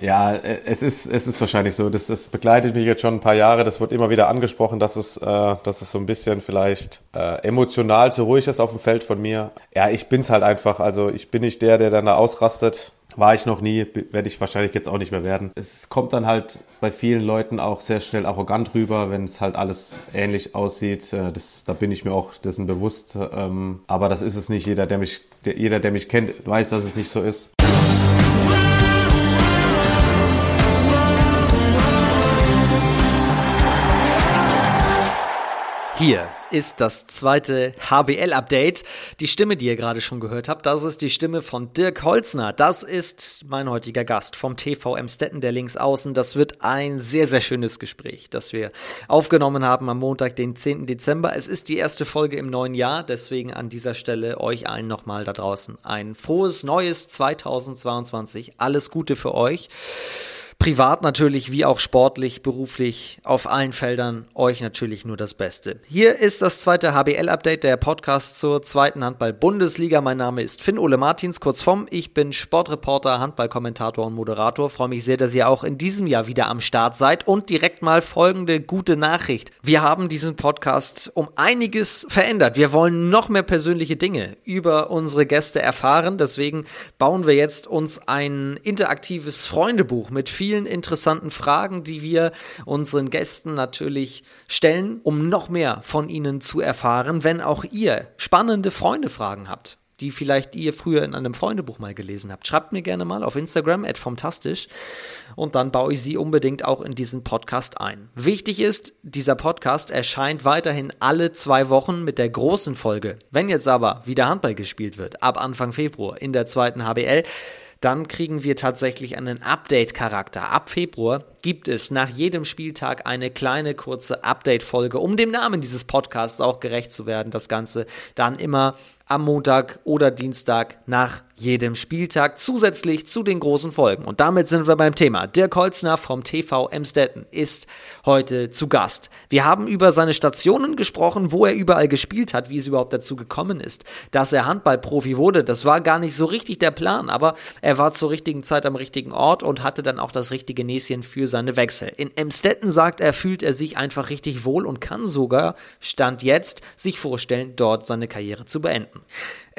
Ja, äh, es ist, es ist wahrscheinlich so. Das, das begleitet mich jetzt schon ein paar Jahre. Das wird immer wieder angesprochen, dass es, äh, dass es so ein bisschen vielleicht äh, emotional zu ruhig ist auf dem Feld von mir. Ja, ich bin's halt einfach. Also ich bin nicht der, der dann da ausrastet. War ich noch nie, werde ich wahrscheinlich jetzt auch nicht mehr werden. Es kommt dann halt bei vielen Leuten auch sehr schnell arrogant rüber, wenn es halt alles ähnlich aussieht. Äh, das, da bin ich mir auch dessen bewusst. Ähm, aber das ist es nicht. Jeder, der mich, der, jeder, der mich kennt, weiß, dass es nicht so ist. Hier ist das zweite HBL-Update. Die Stimme, die ihr gerade schon gehört habt, das ist die Stimme von Dirk Holzner. Das ist mein heutiger Gast vom TV Emstetten, der links außen. Das wird ein sehr, sehr schönes Gespräch, das wir aufgenommen haben am Montag, den 10. Dezember. Es ist die erste Folge im neuen Jahr, deswegen an dieser Stelle euch allen nochmal da draußen ein frohes neues 2022. Alles Gute für euch privat natürlich wie auch sportlich, beruflich, auf allen Feldern euch natürlich nur das Beste. Hier ist das zweite HBL-Update, der Podcast zur zweiten Handball-Bundesliga. Mein Name ist Finn-Ole Martins, kurz vom. Ich bin Sportreporter, Handballkommentator und Moderator. Freue mich sehr, dass ihr auch in diesem Jahr wieder am Start seid und direkt mal folgende gute Nachricht. Wir haben diesen Podcast um einiges verändert. Wir wollen noch mehr persönliche Dinge über unsere Gäste erfahren. Deswegen bauen wir jetzt uns ein interaktives Freundebuch mit vielen vielen interessanten Fragen, die wir unseren Gästen natürlich stellen, um noch mehr von ihnen zu erfahren, wenn auch ihr spannende Freunde-Fragen habt die vielleicht ihr früher in einem Freundebuch mal gelesen habt. Schreibt mir gerne mal auf Instagram, @fantastisch und dann baue ich sie unbedingt auch in diesen Podcast ein. Wichtig ist, dieser Podcast erscheint weiterhin alle zwei Wochen mit der großen Folge. Wenn jetzt aber wieder Handball gespielt wird, ab Anfang Februar in der zweiten HBL, dann kriegen wir tatsächlich einen Update-Charakter. Ab Februar gibt es nach jedem Spieltag eine kleine kurze Update-Folge, um dem Namen dieses Podcasts auch gerecht zu werden. Das Ganze dann immer am Montag oder Dienstag nach jedem Spieltag zusätzlich zu den großen Folgen. Und damit sind wir beim Thema. Dirk Holzner vom TV Emstetten ist heute zu Gast. Wir haben über seine Stationen gesprochen, wo er überall gespielt hat, wie es überhaupt dazu gekommen ist, dass er Handballprofi wurde. Das war gar nicht so richtig der Plan, aber er war zur richtigen Zeit am richtigen Ort und hatte dann auch das richtige Näschen für seine Wechsel. In Emstetten sagt er, fühlt er sich einfach richtig wohl und kann sogar, Stand jetzt, sich vorstellen, dort seine Karriere zu beenden.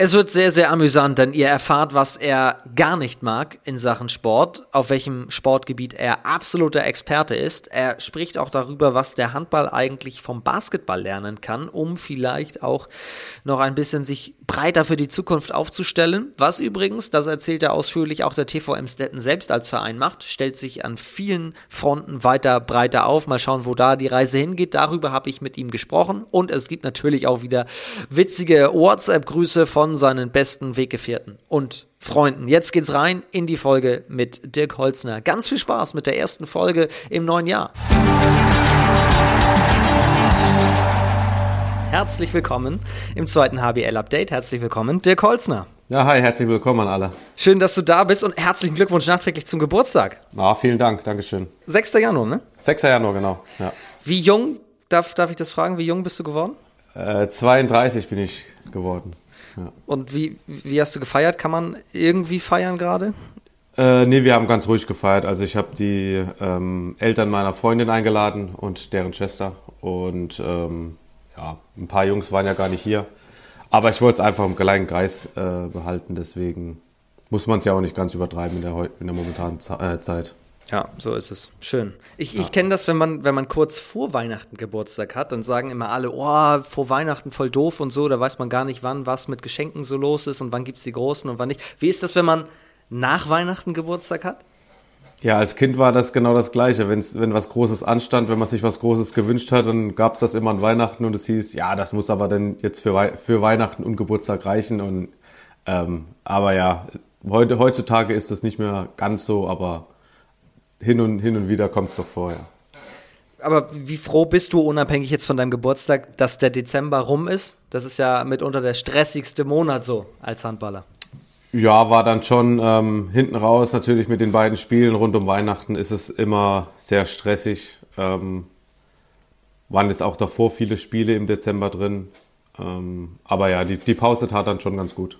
Es wird sehr, sehr amüsant, denn ihr erfahrt, was er gar nicht mag in Sachen Sport, auf welchem Sportgebiet er absoluter Experte ist. Er spricht auch darüber, was der Handball eigentlich vom Basketball lernen kann, um vielleicht auch noch ein bisschen sich breiter für die Zukunft aufzustellen. Was übrigens, das erzählt er ausführlich, auch der TV Emstetten selbst als Verein macht, stellt sich an vielen Fronten weiter breiter auf. Mal schauen, wo da die Reise hingeht. Darüber habe ich mit ihm gesprochen und es gibt natürlich auch wieder witzige WhatsApp-Grüße von seinen besten Weggefährten und Freunden. Jetzt geht's rein in die Folge mit Dirk Holzner. Ganz viel Spaß mit der ersten Folge im neuen Jahr. Herzlich willkommen im zweiten HBL-Update. Herzlich willkommen, Dirk Holzner. Ja, hi, herzlich willkommen an alle. Schön, dass du da bist und herzlichen Glückwunsch nachträglich zum Geburtstag. Ah, vielen Dank, Dankeschön. 6. Januar, ne? 6. Januar, genau. Ja. Wie jung, darf, darf ich das fragen, wie jung bist du geworden? Äh, 32 bin ich geworden. Und wie, wie hast du gefeiert? Kann man irgendwie feiern gerade? Äh, nee, wir haben ganz ruhig gefeiert. Also ich habe die ähm, Eltern meiner Freundin eingeladen und deren Schwester. Und ähm, ja, ein paar Jungs waren ja gar nicht hier. Aber ich wollte es einfach im kleinen Kreis äh, behalten. Deswegen muss man es ja auch nicht ganz übertreiben in der, in der momentanen äh, Zeit. Ja, so ist es. Schön. Ich, ja. ich kenne das, wenn man, wenn man kurz vor Weihnachten Geburtstag hat, dann sagen immer alle, oh, vor Weihnachten voll doof und so, da weiß man gar nicht, wann was mit Geschenken so los ist und wann gibt es die Großen und wann nicht. Wie ist das, wenn man nach Weihnachten Geburtstag hat? Ja, als Kind war das genau das Gleiche. Wenn's, wenn was Großes anstand, wenn man sich was Großes gewünscht hat, dann gab es das immer an Weihnachten und es hieß, ja, das muss aber dann jetzt für, für Weihnachten und Geburtstag reichen. Und ähm, aber ja, heute, heutzutage ist das nicht mehr ganz so, aber hin und, hin und wieder kommt es doch vorher. Aber wie froh bist du, unabhängig jetzt von deinem Geburtstag, dass der Dezember rum ist? Das ist ja mitunter der stressigste Monat so als Handballer. Ja, war dann schon ähm, hinten raus natürlich mit den beiden Spielen rund um Weihnachten ist es immer sehr stressig. Ähm, waren jetzt auch davor viele Spiele im Dezember drin. Ähm, aber ja, die, die Pause tat dann schon ganz gut.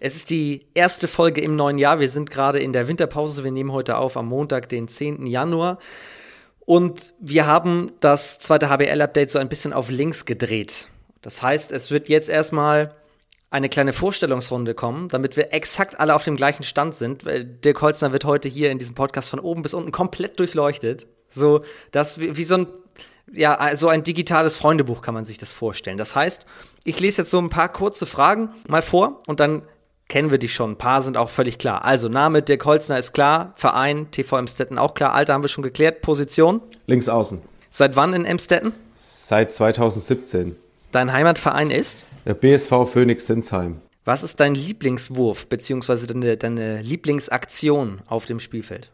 Es ist die erste Folge im neuen Jahr. Wir sind gerade in der Winterpause. Wir nehmen heute auf am Montag, den 10. Januar. Und wir haben das zweite HBL-Update so ein bisschen auf links gedreht. Das heißt, es wird jetzt erstmal eine kleine Vorstellungsrunde kommen, damit wir exakt alle auf dem gleichen Stand sind. Dirk Holzner wird heute hier in diesem Podcast von oben bis unten komplett durchleuchtet. So, das wie so ein ja, so ein digitales Freundebuch kann man sich das vorstellen. Das heißt, ich lese jetzt so ein paar kurze Fragen mal vor und dann kennen wir dich schon. Ein paar sind auch völlig klar. Also Name Dirk Holzner ist klar, Verein TV Emstetten auch klar, Alter haben wir schon geklärt, Position? Links außen. Seit wann in Emstetten? Seit 2017. Dein Heimatverein ist? Der BSV Phoenix Sinsheim. Was ist dein Lieblingswurf bzw. Deine, deine Lieblingsaktion auf dem Spielfeld?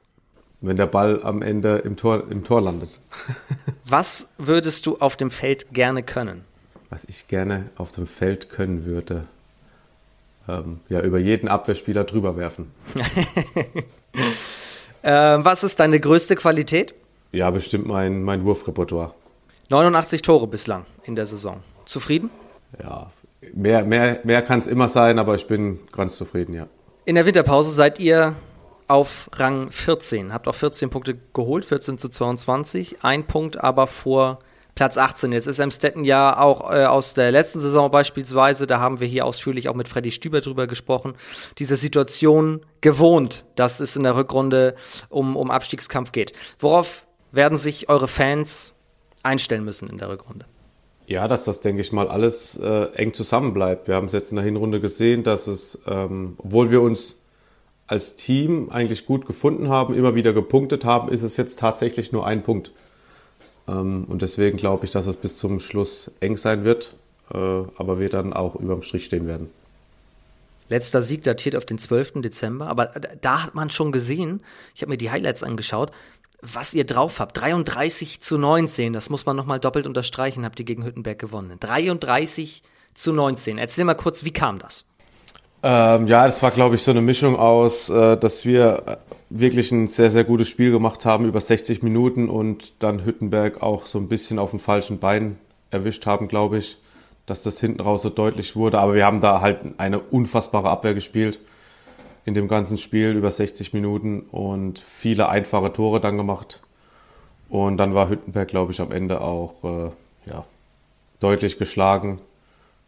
Wenn der Ball am Ende im Tor, im Tor landet. Was würdest du auf dem Feld gerne können? Was ich gerne auf dem Feld können würde ähm, ja, über jeden Abwehrspieler drüber werfen. äh, was ist deine größte Qualität? Ja, bestimmt mein, mein Wurfrepertoire. 89 Tore bislang in der Saison. Zufrieden? Ja, mehr, mehr, mehr kann es immer sein, aber ich bin ganz zufrieden, ja. In der Winterpause seid ihr auf Rang 14, habt auch 14 Punkte geholt, 14 zu 22, ein Punkt aber vor Platz 18. Jetzt ist Emstetten ja auch äh, aus der letzten Saison beispielsweise, da haben wir hier ausführlich auch mit Freddy Stüber drüber gesprochen, diese Situation gewohnt, dass es in der Rückrunde um, um Abstiegskampf geht. Worauf werden sich eure Fans einstellen müssen in der Rückrunde? Ja, dass das, denke ich mal, alles äh, eng zusammenbleibt. Wir haben es jetzt in der Hinrunde gesehen, dass es, ähm, obwohl wir uns als Team eigentlich gut gefunden haben, immer wieder gepunktet haben, ist es jetzt tatsächlich nur ein Punkt. Ähm, und deswegen glaube ich, dass es bis zum Schluss eng sein wird, äh, aber wir dann auch überm Strich stehen werden. Letzter Sieg datiert auf den 12. Dezember, aber da hat man schon gesehen, ich habe mir die Highlights angeschaut, was ihr drauf habt. 33 zu 19, das muss man nochmal doppelt unterstreichen, habt ihr gegen Hüttenberg gewonnen. 33 zu 19. Erzähl mal kurz, wie kam das? Ähm, ja, das war, glaube ich, so eine Mischung aus, äh, dass wir äh, wirklich ein sehr, sehr gutes Spiel gemacht haben über 60 Minuten und dann Hüttenberg auch so ein bisschen auf dem falschen Bein erwischt haben, glaube ich, dass das hinten raus so deutlich wurde. Aber wir haben da halt eine unfassbare Abwehr gespielt in dem ganzen Spiel über 60 Minuten und viele einfache Tore dann gemacht. Und dann war Hüttenberg, glaube ich, am Ende auch äh, ja, deutlich geschlagen.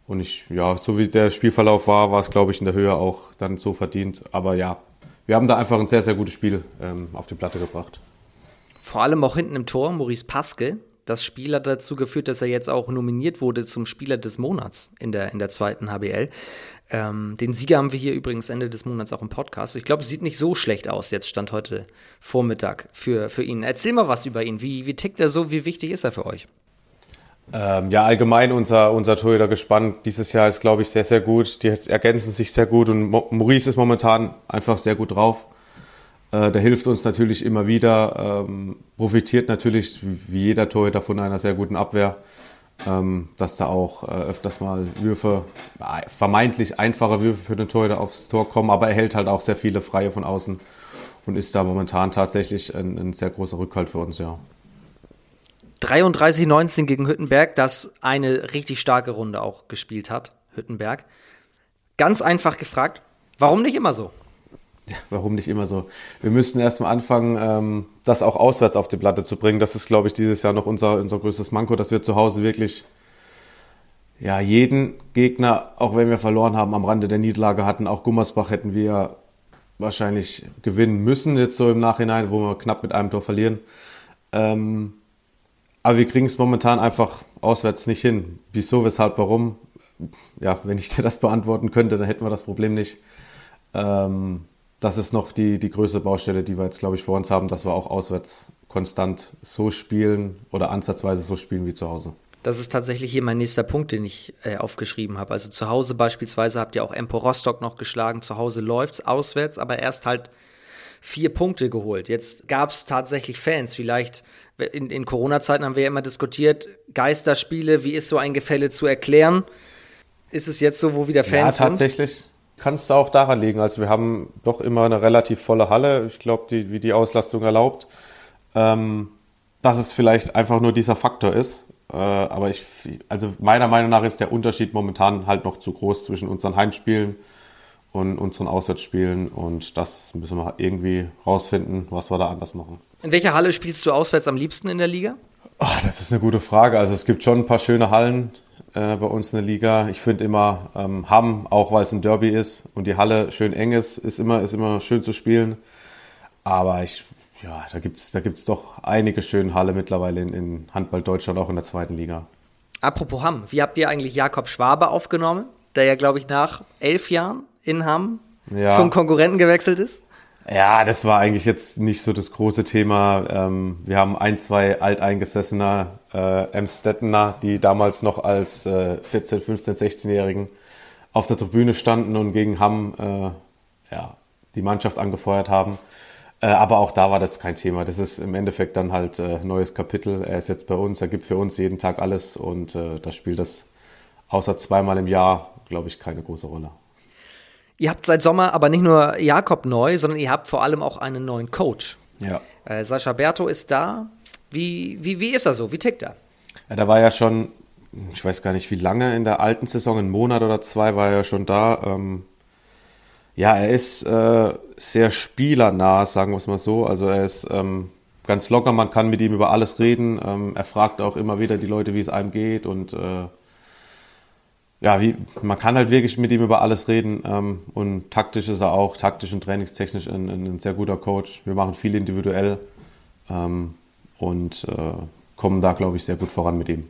Und ich, ja, so wie der Spielverlauf war, war es, glaube ich, in der Höhe auch dann so verdient. Aber ja, wir haben da einfach ein sehr, sehr gutes Spiel ähm, auf die Platte gebracht. Vor allem auch hinten im Tor, Maurice Paske. Das Spiel hat dazu geführt, dass er jetzt auch nominiert wurde zum Spieler des Monats in der, in der zweiten HBL. Ähm, den Sieger haben wir hier übrigens Ende des Monats auch im Podcast. Ich glaube, es sieht nicht so schlecht aus, jetzt stand heute Vormittag für, für ihn. Erzähl mal was über ihn. Wie, wie tickt er so? Wie wichtig ist er für euch? Ähm, ja, allgemein unser, unser Torhüter-Gespann dieses Jahr ist, glaube ich, sehr, sehr gut. Die ergänzen sich sehr gut und Maurice ist momentan einfach sehr gut drauf. Äh, der hilft uns natürlich immer wieder, ähm, profitiert natürlich wie jeder Torhüter von einer sehr guten Abwehr, dass da auch äh, öfters mal Würfe, äh, vermeintlich einfache Würfe für den Torhüter aufs Tor kommen, aber er hält halt auch sehr viele Freie von außen und ist da momentan tatsächlich ein, ein sehr großer Rückhalt für uns, ja. 33-19 gegen Hüttenberg, das eine richtig starke Runde auch gespielt hat, Hüttenberg. Ganz einfach gefragt, warum nicht immer so? Warum nicht immer so? Wir müssten erstmal anfangen, ähm, das auch auswärts auf die Platte zu bringen. Das ist, glaube ich, dieses Jahr noch unser, unser größtes Manko, dass wir zu Hause wirklich ja, jeden Gegner, auch wenn wir verloren haben, am Rande der Niederlage hatten. Auch Gummersbach hätten wir wahrscheinlich gewinnen müssen, jetzt so im Nachhinein, wo wir knapp mit einem Tor verlieren. Ähm, aber wir kriegen es momentan einfach auswärts nicht hin. Wieso, weshalb, warum? Ja, wenn ich dir das beantworten könnte, dann hätten wir das Problem nicht. Ähm, das ist noch die, die größte Baustelle, die wir jetzt, glaube ich, vor uns haben, dass wir auch auswärts konstant so spielen oder ansatzweise so spielen wie zu Hause. Das ist tatsächlich hier mein nächster Punkt, den ich äh, aufgeschrieben habe. Also zu Hause beispielsweise habt ihr auch Empo Rostock noch geschlagen. Zu Hause läuft's auswärts, aber erst halt vier Punkte geholt. Jetzt gab es tatsächlich Fans. Vielleicht in, in Corona-Zeiten haben wir ja immer diskutiert, Geisterspiele, wie ist so ein Gefälle zu erklären? Ist es jetzt so, wo wieder Fans sind? Ja, tatsächlich kann es auch daran liegen. Also wir haben doch immer eine relativ volle Halle. Ich glaube, die, wie die Auslastung erlaubt. Ähm, dass es vielleicht einfach nur dieser Faktor ist. Äh, aber ich, also meiner Meinung nach ist der Unterschied momentan halt noch zu groß zwischen unseren Heimspielen und unseren Auswärtsspielen. Und das müssen wir irgendwie rausfinden, was wir da anders machen. In welcher Halle spielst du auswärts am liebsten in der Liga? Oh, das ist eine gute Frage. Also es gibt schon ein paar schöne Hallen äh, bei uns in der Liga. Ich finde immer ähm, Hamm, auch weil es ein Derby ist und die Halle schön eng ist, ist immer, ist immer schön zu spielen. Aber ich, ja, da gibt es da gibt's doch einige schöne Halle mittlerweile in, in Handball Deutschland, auch in der zweiten Liga. Apropos Hamm, wie habt ihr eigentlich Jakob Schwabe aufgenommen, der ja, glaube ich, nach elf Jahren in Hamm ja. zum Konkurrenten gewechselt ist? Ja, das war eigentlich jetzt nicht so das große Thema. Ähm, wir haben ein, zwei alteingesessene äh, Emstettener, die damals noch als äh, 14, 15, 16-Jährigen auf der Tribüne standen und gegen Hamm äh, ja, die Mannschaft angefeuert haben. Äh, aber auch da war das kein Thema. Das ist im Endeffekt dann halt ein äh, neues Kapitel. Er ist jetzt bei uns, er gibt für uns jeden Tag alles und äh, da spielt das außer zweimal im Jahr, glaube ich, keine große Rolle. Ihr habt seit Sommer aber nicht nur Jakob neu, sondern ihr habt vor allem auch einen neuen Coach. Ja. Äh, Sascha Berto ist da. Wie, wie, wie ist er so? Wie tickt er? Ja, da war ja schon, ich weiß gar nicht wie lange, in der alten Saison, einen Monat oder zwei war er ja schon da. Ähm, ja, er ist äh, sehr spielernah, sagen wir es mal so. Also er ist ähm, ganz locker, man kann mit ihm über alles reden. Ähm, er fragt auch immer wieder die Leute, wie es einem geht und äh, ja, wie, man kann halt wirklich mit ihm über alles reden. Ähm, und taktisch ist er auch, taktisch und trainingstechnisch ein, ein sehr guter Coach. Wir machen viel individuell ähm, und äh, kommen da, glaube ich, sehr gut voran mit ihm.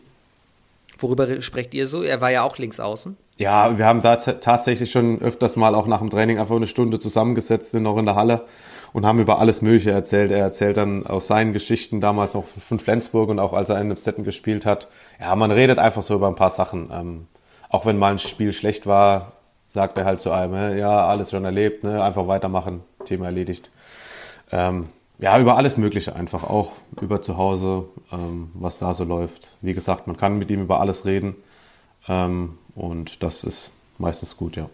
Worüber sprecht ihr so? Er war ja auch links außen. Ja, wir haben da tatsächlich schon öfters mal auch nach dem Training einfach eine Stunde zusammengesetzt, sind noch in der Halle und haben über alles Mögliche erzählt. Er erzählt dann aus seinen Geschichten damals noch von Flensburg und auch als er in Stetten gespielt hat. Ja, man redet einfach so über ein paar Sachen. Ähm, auch wenn mal ein Spiel schlecht war, sagt er halt zu einem, ja, alles schon erlebt, ne? einfach weitermachen, Thema erledigt. Ähm, ja, über alles Mögliche einfach, auch über zu Hause, ähm, was da so läuft. Wie gesagt, man kann mit ihm über alles reden ähm, und das ist meistens gut, ja.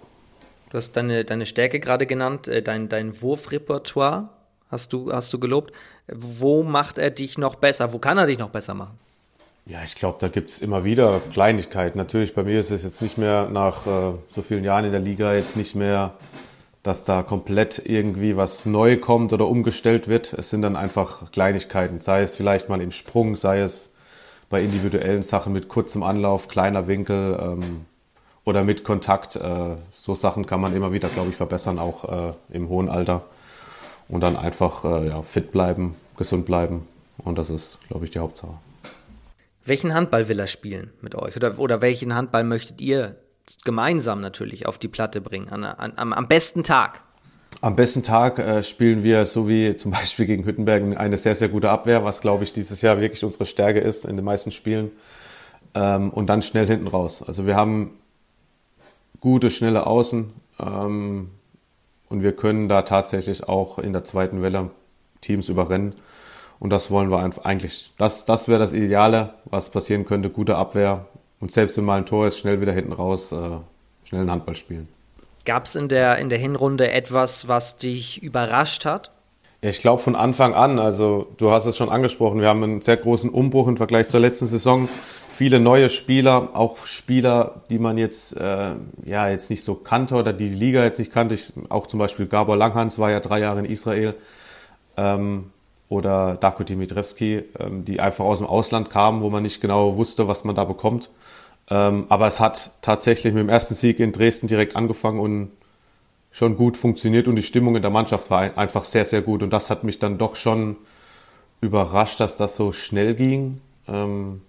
Du hast deine, deine Stärke gerade genannt, äh, dein, dein Wurfrepertoire hast du, hast du gelobt. Wo macht er dich noch besser? Wo kann er dich noch besser machen? Ja, ich glaube, da gibt es immer wieder Kleinigkeiten. Natürlich, bei mir ist es jetzt nicht mehr nach äh, so vielen Jahren in der Liga jetzt nicht mehr, dass da komplett irgendwie was neu kommt oder umgestellt wird. Es sind dann einfach Kleinigkeiten, sei es vielleicht mal im Sprung, sei es bei individuellen Sachen mit kurzem Anlauf, kleiner Winkel ähm, oder mit Kontakt. Äh, so Sachen kann man immer wieder, glaube ich, verbessern, auch äh, im hohen Alter. Und dann einfach äh, ja, fit bleiben, gesund bleiben. Und das ist, glaube ich, die Hauptsache. Welchen Handball will er spielen mit euch? Oder, oder welchen Handball möchtet ihr gemeinsam natürlich auf die Platte bringen? An, an, am, am besten Tag? Am besten Tag äh, spielen wir, so wie zum Beispiel gegen Hüttenberg, eine sehr, sehr gute Abwehr, was, glaube ich, dieses Jahr wirklich unsere Stärke ist in den meisten Spielen. Ähm, und dann schnell hinten raus. Also wir haben gute, schnelle Außen ähm, und wir können da tatsächlich auch in der zweiten Welle Teams überrennen. Und das wollen wir einfach eigentlich, das, das wäre das Ideale, was passieren könnte, gute Abwehr. Und selbst wenn mal ein Tor ist, schnell wieder hinten raus, äh, schnell einen Handball spielen. Gab es in der, in der Hinrunde etwas, was dich überrascht hat? Ich glaube von Anfang an, also du hast es schon angesprochen, wir haben einen sehr großen Umbruch im Vergleich zur letzten Saison. Viele neue Spieler, auch Spieler, die man jetzt äh, ja jetzt nicht so kannte oder die die Liga jetzt nicht kannte. Ich, auch zum Beispiel Gabor Langhans war ja drei Jahre in Israel. Ähm, oder Darko Dimitrevski, ähm, die einfach aus dem Ausland kamen, wo man nicht genau wusste, was man da bekommt. Ähm, aber es hat tatsächlich mit dem ersten Sieg in Dresden direkt angefangen und schon gut funktioniert und die Stimmung in der Mannschaft war einfach sehr, sehr gut. Und das hat mich dann doch schon überrascht, dass das so schnell ging ähm,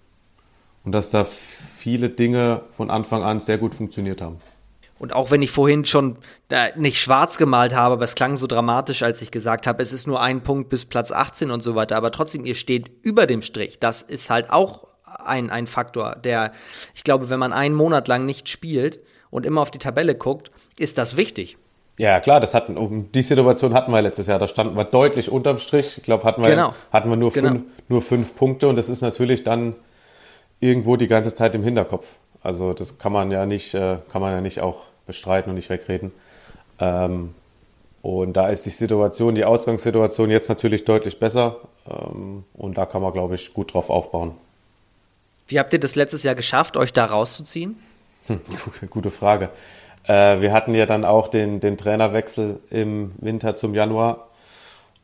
und dass da viele Dinge von Anfang an sehr gut funktioniert haben. Und auch wenn ich vorhin schon äh, nicht schwarz gemalt habe, aber es klang so dramatisch, als ich gesagt habe, es ist nur ein Punkt bis Platz 18 und so weiter, aber trotzdem, ihr steht über dem Strich. Das ist halt auch ein, ein Faktor, der, ich glaube, wenn man einen Monat lang nicht spielt und immer auf die Tabelle guckt, ist das wichtig. Ja, klar, das hatten, um die Situation hatten wir letztes Jahr. Da standen wir deutlich unterm Strich. Ich glaube, hatten wir, genau. hatten wir nur, genau. fünf, nur fünf Punkte und das ist natürlich dann irgendwo die ganze Zeit im Hinterkopf. Also das kann man ja nicht, äh, kann man ja nicht auch bestreiten und nicht wegreden. Ähm, und da ist die Situation, die Ausgangssituation jetzt natürlich deutlich besser. Ähm, und da kann man, glaube ich, gut drauf aufbauen. Wie habt ihr das letztes Jahr geschafft, euch da rauszuziehen? Hm, gute Frage. Äh, wir hatten ja dann auch den, den Trainerwechsel im Winter zum Januar.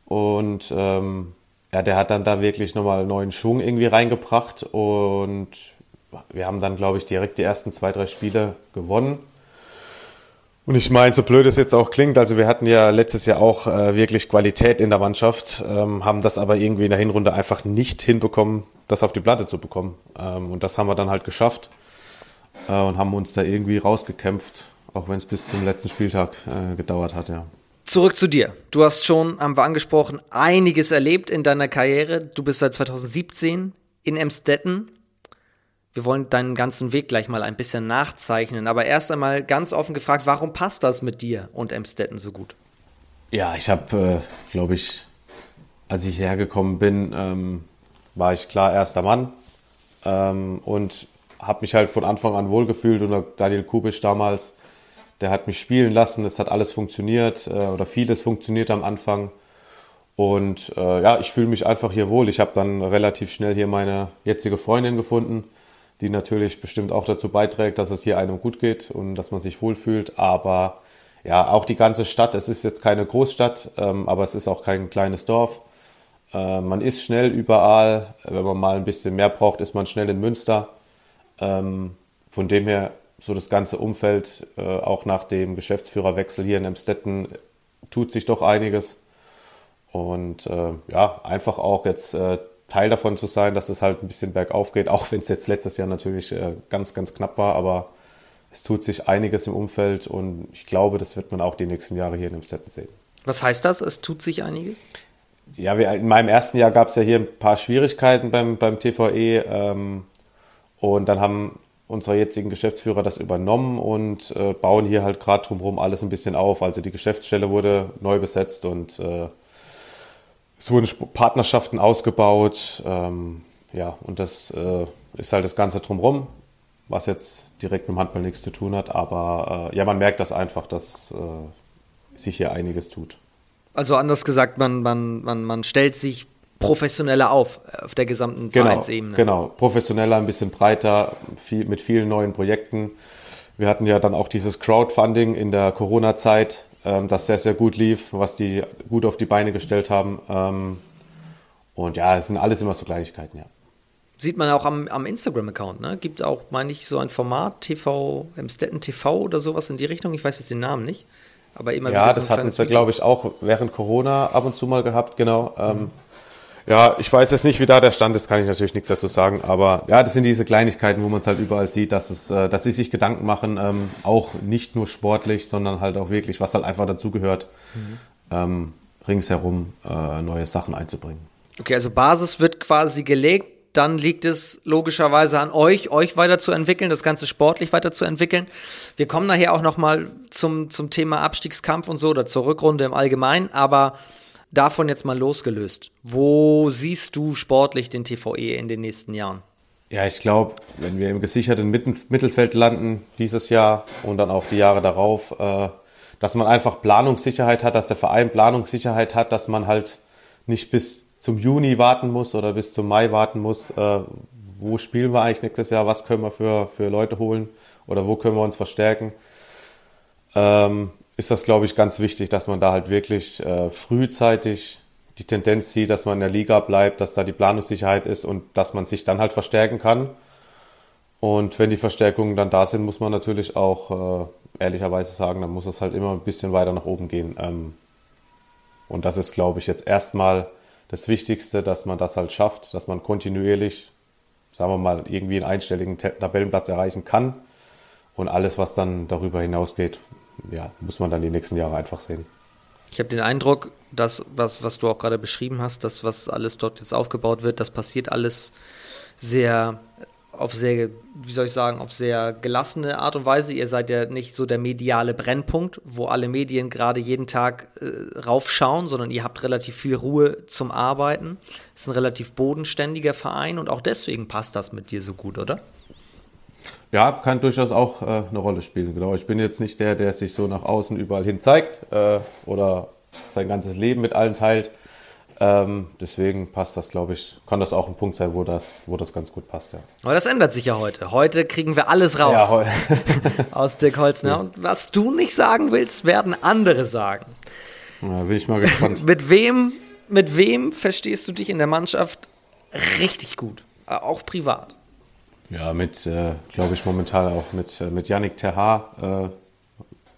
Und ähm, ja, der hat dann da wirklich nochmal neuen Schwung irgendwie reingebracht. Und wir haben dann, glaube ich, direkt die ersten zwei, drei Spiele gewonnen. Und ich meine, so blöd es jetzt auch klingt, also wir hatten ja letztes Jahr auch äh, wirklich Qualität in der Mannschaft, ähm, haben das aber irgendwie in der Hinrunde einfach nicht hinbekommen, das auf die Platte zu bekommen. Ähm, und das haben wir dann halt geschafft äh, und haben uns da irgendwie rausgekämpft, auch wenn es bis zum letzten Spieltag äh, gedauert hat, ja. Zurück zu dir. Du hast schon, haben wir angesprochen, einiges erlebt in deiner Karriere. Du bist seit 2017 in Emstetten wir wollen deinen ganzen Weg gleich mal ein bisschen nachzeichnen. Aber erst einmal ganz offen gefragt, warum passt das mit dir und Emstetten so gut? Ja, ich habe, äh, glaube ich, als ich hergekommen bin, ähm, war ich klar erster Mann ähm, und habe mich halt von Anfang an wohlgefühlt. Und Daniel Kubisch damals, der hat mich spielen lassen. Es hat alles funktioniert äh, oder vieles funktioniert am Anfang. Und äh, ja, ich fühle mich einfach hier wohl. Ich habe dann relativ schnell hier meine jetzige Freundin gefunden die natürlich bestimmt auch dazu beiträgt, dass es hier einem gut geht und dass man sich wohlfühlt. Aber ja, auch die ganze Stadt, es ist jetzt keine Großstadt, ähm, aber es ist auch kein kleines Dorf. Äh, man ist schnell überall. Wenn man mal ein bisschen mehr braucht, ist man schnell in Münster. Ähm, von dem her, so das ganze Umfeld, äh, auch nach dem Geschäftsführerwechsel hier in Emstetten, tut sich doch einiges. Und äh, ja, einfach auch jetzt äh, Teil davon zu sein, dass es halt ein bisschen bergauf geht, auch wenn es jetzt letztes Jahr natürlich äh, ganz, ganz knapp war, aber es tut sich einiges im Umfeld und ich glaube, das wird man auch die nächsten Jahre hier in Emstetten sehen. Was heißt das? Es tut sich einiges? Ja, wir, in meinem ersten Jahr gab es ja hier ein paar Schwierigkeiten beim, beim TVE ähm, und dann haben unsere jetzigen Geschäftsführer das übernommen und äh, bauen hier halt gerade drumherum alles ein bisschen auf. Also die Geschäftsstelle wurde neu besetzt und äh, es wurden Partnerschaften ausgebaut. Ähm, ja, und das äh, ist halt das Ganze drumherum, was jetzt direkt mit dem Handball nichts zu tun hat. Aber äh, ja, man merkt das einfach, dass äh, sich hier einiges tut. Also anders gesagt, man, man, man, man stellt sich professioneller auf auf der gesamten genau, Vereinsebene. Genau, professioneller, ein bisschen breiter, viel, mit vielen neuen Projekten. Wir hatten ja dann auch dieses Crowdfunding in der Corona-Zeit, ähm, das sehr, sehr gut lief, was die gut auf die Beine gestellt haben. Ähm, und ja, es sind alles immer so Kleinigkeiten, ja. Sieht man auch am, am Instagram-Account, ne? Gibt auch, meine ich, so ein Format, TV, Emstetten TV oder sowas in die Richtung. Ich weiß jetzt den Namen nicht. Aber immer ja, das so hatten wir, glaube ich, auch während Corona ab und zu mal gehabt, genau. Ähm, mhm. Ja, ich weiß jetzt nicht, wie da der Stand ist, kann ich natürlich nichts dazu sagen. Aber ja, das sind diese Kleinigkeiten, wo man es halt überall sieht, dass, es, äh, dass sie sich Gedanken machen, ähm, auch nicht nur sportlich, sondern halt auch wirklich, was halt einfach dazugehört, mhm. ähm, ringsherum äh, neue Sachen einzubringen. Okay, also Basis wird quasi gelegt, dann liegt es logischerweise an euch, euch weiterzuentwickeln, das Ganze sportlich weiterzuentwickeln. Wir kommen nachher auch nochmal zum, zum Thema Abstiegskampf und so oder zur Rückrunde im Allgemeinen, aber davon jetzt mal losgelöst, wo siehst du sportlich den TVE in den nächsten Jahren? Ja, ich glaube, wenn wir im gesicherten Mittelfeld landen dieses Jahr und dann auch die Jahre darauf, äh, dass man einfach Planungssicherheit hat, dass der Verein Planungssicherheit hat, dass man halt nicht bis zum Juni warten muss oder bis zum Mai warten muss, äh, wo spielen wir eigentlich nächstes Jahr, was können wir für, für Leute holen oder wo können wir uns verstärken. Ähm, ist das, glaube ich, ganz wichtig, dass man da halt wirklich äh, frühzeitig die Tendenz sieht, dass man in der Liga bleibt, dass da die Planungssicherheit ist und dass man sich dann halt verstärken kann. Und wenn die Verstärkungen dann da sind, muss man natürlich auch äh, ehrlicherweise sagen, dann muss es halt immer ein bisschen weiter nach oben gehen. Ähm, und das ist, glaube ich, jetzt erstmal das Wichtigste, dass man das halt schafft, dass man kontinuierlich, sagen wir mal, irgendwie einen einstelligen Tabellenplatz erreichen kann. Und alles, was dann darüber hinausgeht, ja, muss man dann die nächsten Jahre einfach sehen. Ich habe den Eindruck, dass, was, was du auch gerade beschrieben hast, das, was alles dort jetzt aufgebaut wird, das passiert alles sehr auf sehr, wie soll ich sagen, auf sehr gelassene Art und Weise. Ihr seid ja nicht so der mediale Brennpunkt, wo alle Medien gerade jeden Tag äh, raufschauen, sondern ihr habt relativ viel Ruhe zum Arbeiten. Es ist ein relativ bodenständiger Verein und auch deswegen passt das mit dir so gut, oder? Ja, kann durchaus auch äh, eine Rolle spielen. Genau, ich bin jetzt nicht der, der sich so nach außen überall hin zeigt äh, oder sein ganzes Leben mit allen teilt. Ähm, deswegen passt das, glaube ich, kann das auch ein Punkt sein, wo das, wo das ganz gut passt, ja. Aber das ändert sich ja heute. Heute kriegen wir alles raus Ja, aus Dirk Holzner. Und was du nicht sagen willst, werden andere sagen. ja, bin ich mal gespannt. Mit wem, mit wem verstehst du dich in der Mannschaft richtig gut? Äh, Auch privat. Ja, mit, äh, glaube ich, momentan auch mit, äh, mit Yannick Terha. Äh,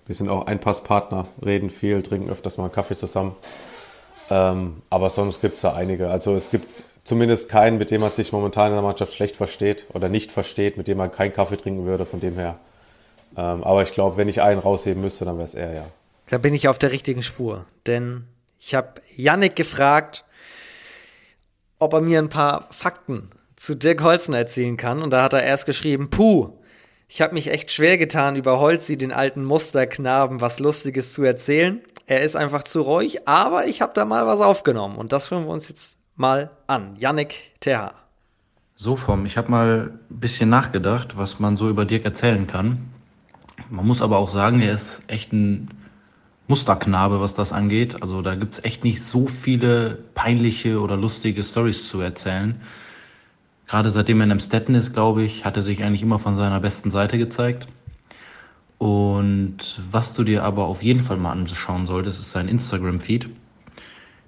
wir sind auch Einpasspartner, reden viel, trinken öfters mal einen Kaffee zusammen. Ähm, aber sonst gibt es da einige. Also es gibt zumindest keinen, mit dem man sich momentan in der Mannschaft schlecht versteht oder nicht versteht, mit dem man keinen Kaffee trinken würde, von dem her. Ähm, aber ich glaube, wenn ich einen rausheben müsste, dann wäre es er, ja. Da bin ich auf der richtigen Spur. Denn ich habe Yannick gefragt, ob er mir ein paar Fakten zu Dirk Holzner erzählen kann. Und da hat er erst geschrieben, puh, ich habe mich echt schwer getan, über Holzi, den alten Musterknaben, was Lustiges zu erzählen. Er ist einfach zu ruhig, aber ich habe da mal was aufgenommen. Und das hören wir uns jetzt mal an. Yannick Terha. So, Vom, ich habe mal ein bisschen nachgedacht, was man so über Dirk erzählen kann. Man muss aber auch sagen, er ist echt ein Musterknabe, was das angeht. Also da gibt's echt nicht so viele peinliche oder lustige Stories zu erzählen. Gerade seitdem er in Amstetten ist, glaube ich, hat er sich eigentlich immer von seiner besten Seite gezeigt. Und was du dir aber auf jeden Fall mal anschauen solltest, ist sein Instagram-Feed.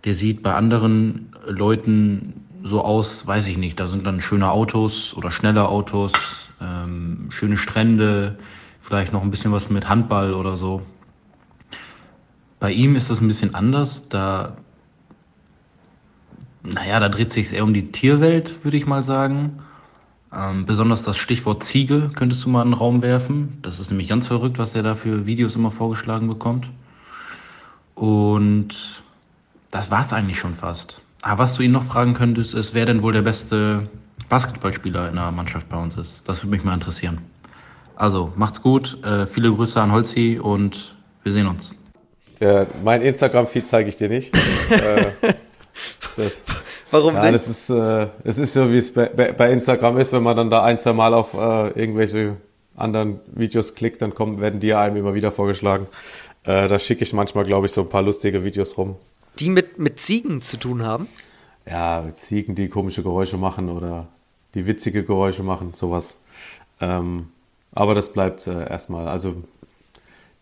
Der sieht bei anderen Leuten so aus, weiß ich nicht. Da sind dann schöne Autos oder schnelle Autos, ähm, schöne Strände, vielleicht noch ein bisschen was mit Handball oder so. Bei ihm ist das ein bisschen anders. Da, naja, da dreht sich eher um die Tierwelt, würde ich mal sagen. Ähm, besonders das Stichwort Ziege könntest du mal in den Raum werfen. Das ist nämlich ganz verrückt, was der da für Videos immer vorgeschlagen bekommt. Und das war's eigentlich schon fast. Aber was du ihn noch fragen könntest, ist, wer denn wohl der beste Basketballspieler in der Mannschaft bei uns ist. Das würde mich mal interessieren. Also, macht's gut. Äh, viele Grüße an Holzi und wir sehen uns. Ja, mein Instagram-Feed zeige ich dir nicht. äh, das, Warum ja, denn? das ist, äh, es ist so, wie es bei, bei bei Instagram ist, wenn man dann da ein, zwei Mal auf äh, irgendwelche anderen Videos klickt, dann kommen, werden die einem immer wieder vorgeschlagen. Äh, da schicke ich manchmal, glaube ich, so ein paar lustige Videos rum. Die mit, mit Ziegen zu tun haben? Ja, mit Ziegen, die komische Geräusche machen oder die witzige Geräusche machen, sowas. Ähm, aber das bleibt äh, erstmal. Also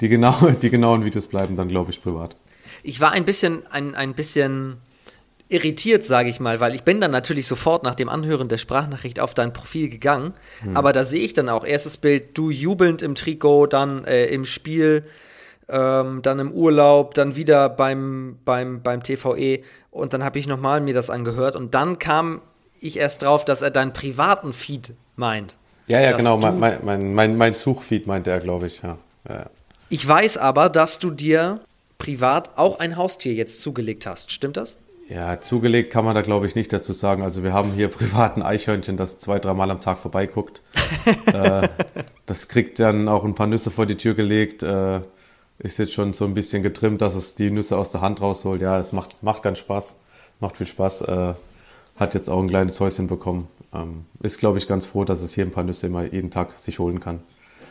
die, genau, die genauen Videos bleiben dann, glaube ich, privat. Ich war ein bisschen, ein, ein bisschen irritiert, sage ich mal, weil ich bin dann natürlich sofort nach dem Anhören der Sprachnachricht auf dein Profil gegangen. Aber da sehe ich dann auch erstes Bild, du jubelnd im Trikot, dann äh, im Spiel, ähm, dann im Urlaub, dann wieder beim, beim, beim TVE und dann habe ich nochmal mir das angehört und dann kam ich erst drauf, dass er deinen privaten Feed meint. Ja, ja, genau. Mein, mein, mein, mein, Suchfeed meinte er, glaube ich. Ja, ja. Ich weiß aber, dass du dir privat auch ein Haustier jetzt zugelegt hast. Stimmt das? Ja, zugelegt kann man da glaube ich nicht dazu sagen. Also wir haben hier privat ein Eichhörnchen, das zwei, dreimal am Tag vorbeiguckt. äh, das kriegt dann auch ein paar Nüsse vor die Tür gelegt. Äh, ist jetzt schon so ein bisschen getrimmt, dass es die Nüsse aus der Hand rausholt. Ja, es macht, macht ganz Spaß. Macht viel Spaß. Äh, hat jetzt auch ein kleines Häuschen bekommen. Ähm, ist glaube ich ganz froh, dass es hier ein paar Nüsse immer jeden Tag sich holen kann.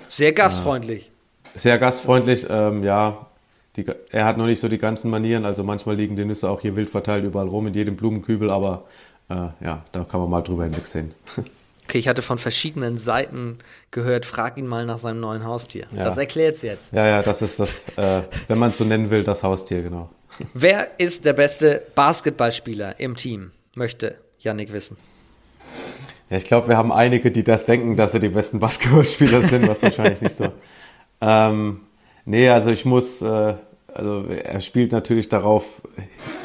Sehr gastfreundlich. Sehr gastfreundlich, ähm, ja. Die, er hat noch nicht so die ganzen Manieren, also manchmal liegen die Nüsse auch hier wild verteilt überall rum, in jedem Blumenkübel, aber äh, ja, da kann man mal drüber hinwegsehen. Okay, ich hatte von verschiedenen Seiten gehört, frag ihn mal nach seinem neuen Haustier. Ja. Das erklärt's jetzt. ja, ja, das ist das, äh, wenn man es so nennen will, das Haustier, genau. Wer ist der beste Basketballspieler im Team? Möchte Yannick wissen. Ja, ich glaube, wir haben einige, die das denken, dass sie die besten Basketballspieler sind, was wahrscheinlich nicht so. Ähm, nee, also ich muss, äh, also er spielt natürlich darauf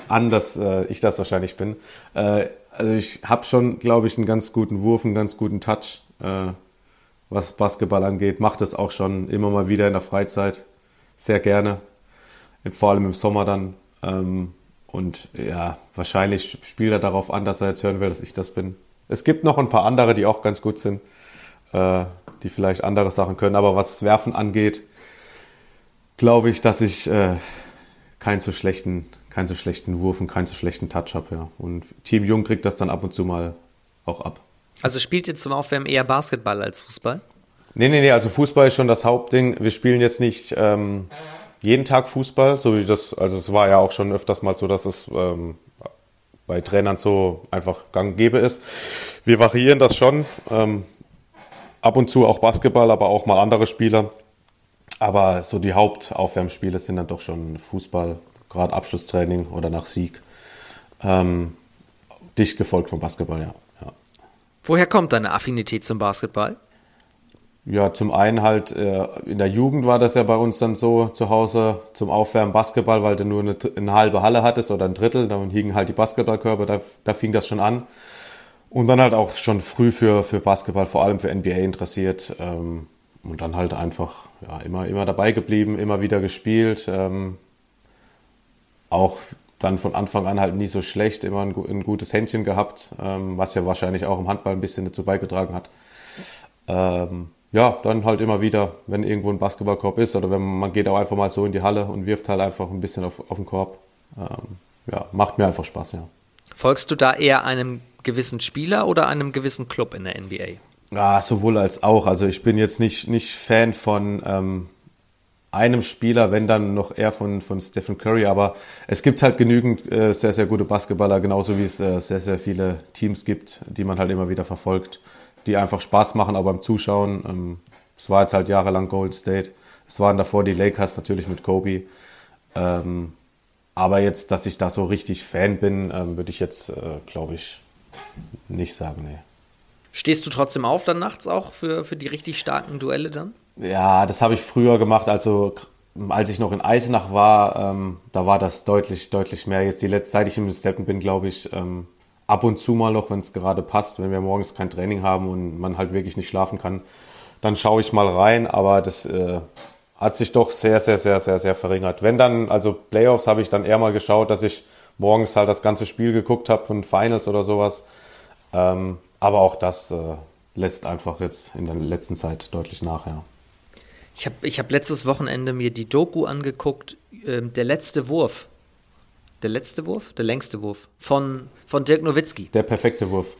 an, dass äh, ich das wahrscheinlich bin. Äh, also ich habe schon, glaube ich, einen ganz guten Wurf, einen ganz guten Touch, äh, was Basketball angeht. Macht das auch schon immer mal wieder in der Freizeit. Sehr gerne. Vor allem im Sommer dann. Ähm, und ja, wahrscheinlich spielt er darauf an, dass er jetzt hören will, dass ich das bin. Es gibt noch ein paar andere, die auch ganz gut sind, äh, die vielleicht andere Sachen können. Aber was Werfen angeht, glaube ich, dass ich äh, keinen so schlechten, keinen so schlechten Wurf und keinen so schlechten Touch habe. Ja. Und Team Jung kriegt das dann ab und zu mal auch ab. Also spielt jetzt zum Aufwärmen eher Basketball als Fußball? Nee, nee, nee, also Fußball ist schon das Hauptding. Wir spielen jetzt nicht ähm, jeden Tag Fußball, so wie das, also es war ja auch schon öfters mal so, dass es ähm, bei Trainern so einfach gang gäbe ist. Wir variieren das schon. Ähm, ab und zu auch Basketball, aber auch mal andere Spieler. Aber so die Hauptaufwärmspiele sind dann doch schon Fußball, gerade Abschlusstraining oder nach Sieg. Ähm, dicht gefolgt vom Basketball, ja. ja. Woher kommt deine Affinität zum Basketball? Ja, zum einen halt äh, in der Jugend war das ja bei uns dann so zu Hause zum Aufwärmen Basketball, weil du nur eine, eine halbe Halle hattest oder ein Drittel, dann hingen halt die Basketballkörper, da, da fing das schon an. Und dann halt auch schon früh für, für Basketball, vor allem für NBA interessiert. Ähm, und dann halt einfach ja, immer, immer dabei geblieben, immer wieder gespielt. Ähm, auch dann von Anfang an halt nie so schlecht, immer ein, ein gutes Händchen gehabt, ähm, was ja wahrscheinlich auch im Handball ein bisschen dazu beigetragen hat. Ähm, ja, dann halt immer wieder, wenn irgendwo ein Basketballkorb ist oder wenn man, man geht auch einfach mal so in die Halle und wirft halt einfach ein bisschen auf, auf den Korb. Ähm, ja, macht mir einfach Spaß, ja. Folgst du da eher einem gewissen Spieler oder einem gewissen Club in der NBA? Ja, sowohl als auch. Also ich bin jetzt nicht, nicht Fan von ähm, einem Spieler, wenn dann noch eher von, von Stephen Curry, aber es gibt halt genügend äh, sehr, sehr gute Basketballer, genauso wie es äh, sehr, sehr viele Teams gibt, die man halt immer wieder verfolgt die einfach Spaß machen, auch beim Zuschauen. Ähm, es war jetzt halt jahrelang Golden State. Es waren davor die Lakers natürlich mit Kobe. Ähm, aber jetzt, dass ich da so richtig Fan bin, ähm, würde ich jetzt, äh, glaube ich, nicht sagen, nee. Stehst du trotzdem auf dann nachts auch für, für die richtig starken Duelle dann? Ja, das habe ich früher gemacht. Also als ich noch in Eisenach war, ähm, da war das deutlich, deutlich mehr. Jetzt die letzte, seit ich im Steppen bin, glaube ich, ähm, ab und zu mal noch, wenn es gerade passt, wenn wir morgens kein Training haben und man halt wirklich nicht schlafen kann, dann schaue ich mal rein, aber das äh, hat sich doch sehr, sehr, sehr, sehr, sehr verringert. Wenn dann, also Playoffs habe ich dann eher mal geschaut, dass ich morgens halt das ganze Spiel geguckt habe von Finals oder sowas. Ähm, aber auch das äh, lässt einfach jetzt in der letzten Zeit deutlich nach, ja. Ich habe ich hab letztes Wochenende mir die Doku angeguckt, äh, der letzte Wurf der letzte Wurf? Der längste Wurf. Von, von Dirk Nowitzki. Der perfekte Wurf.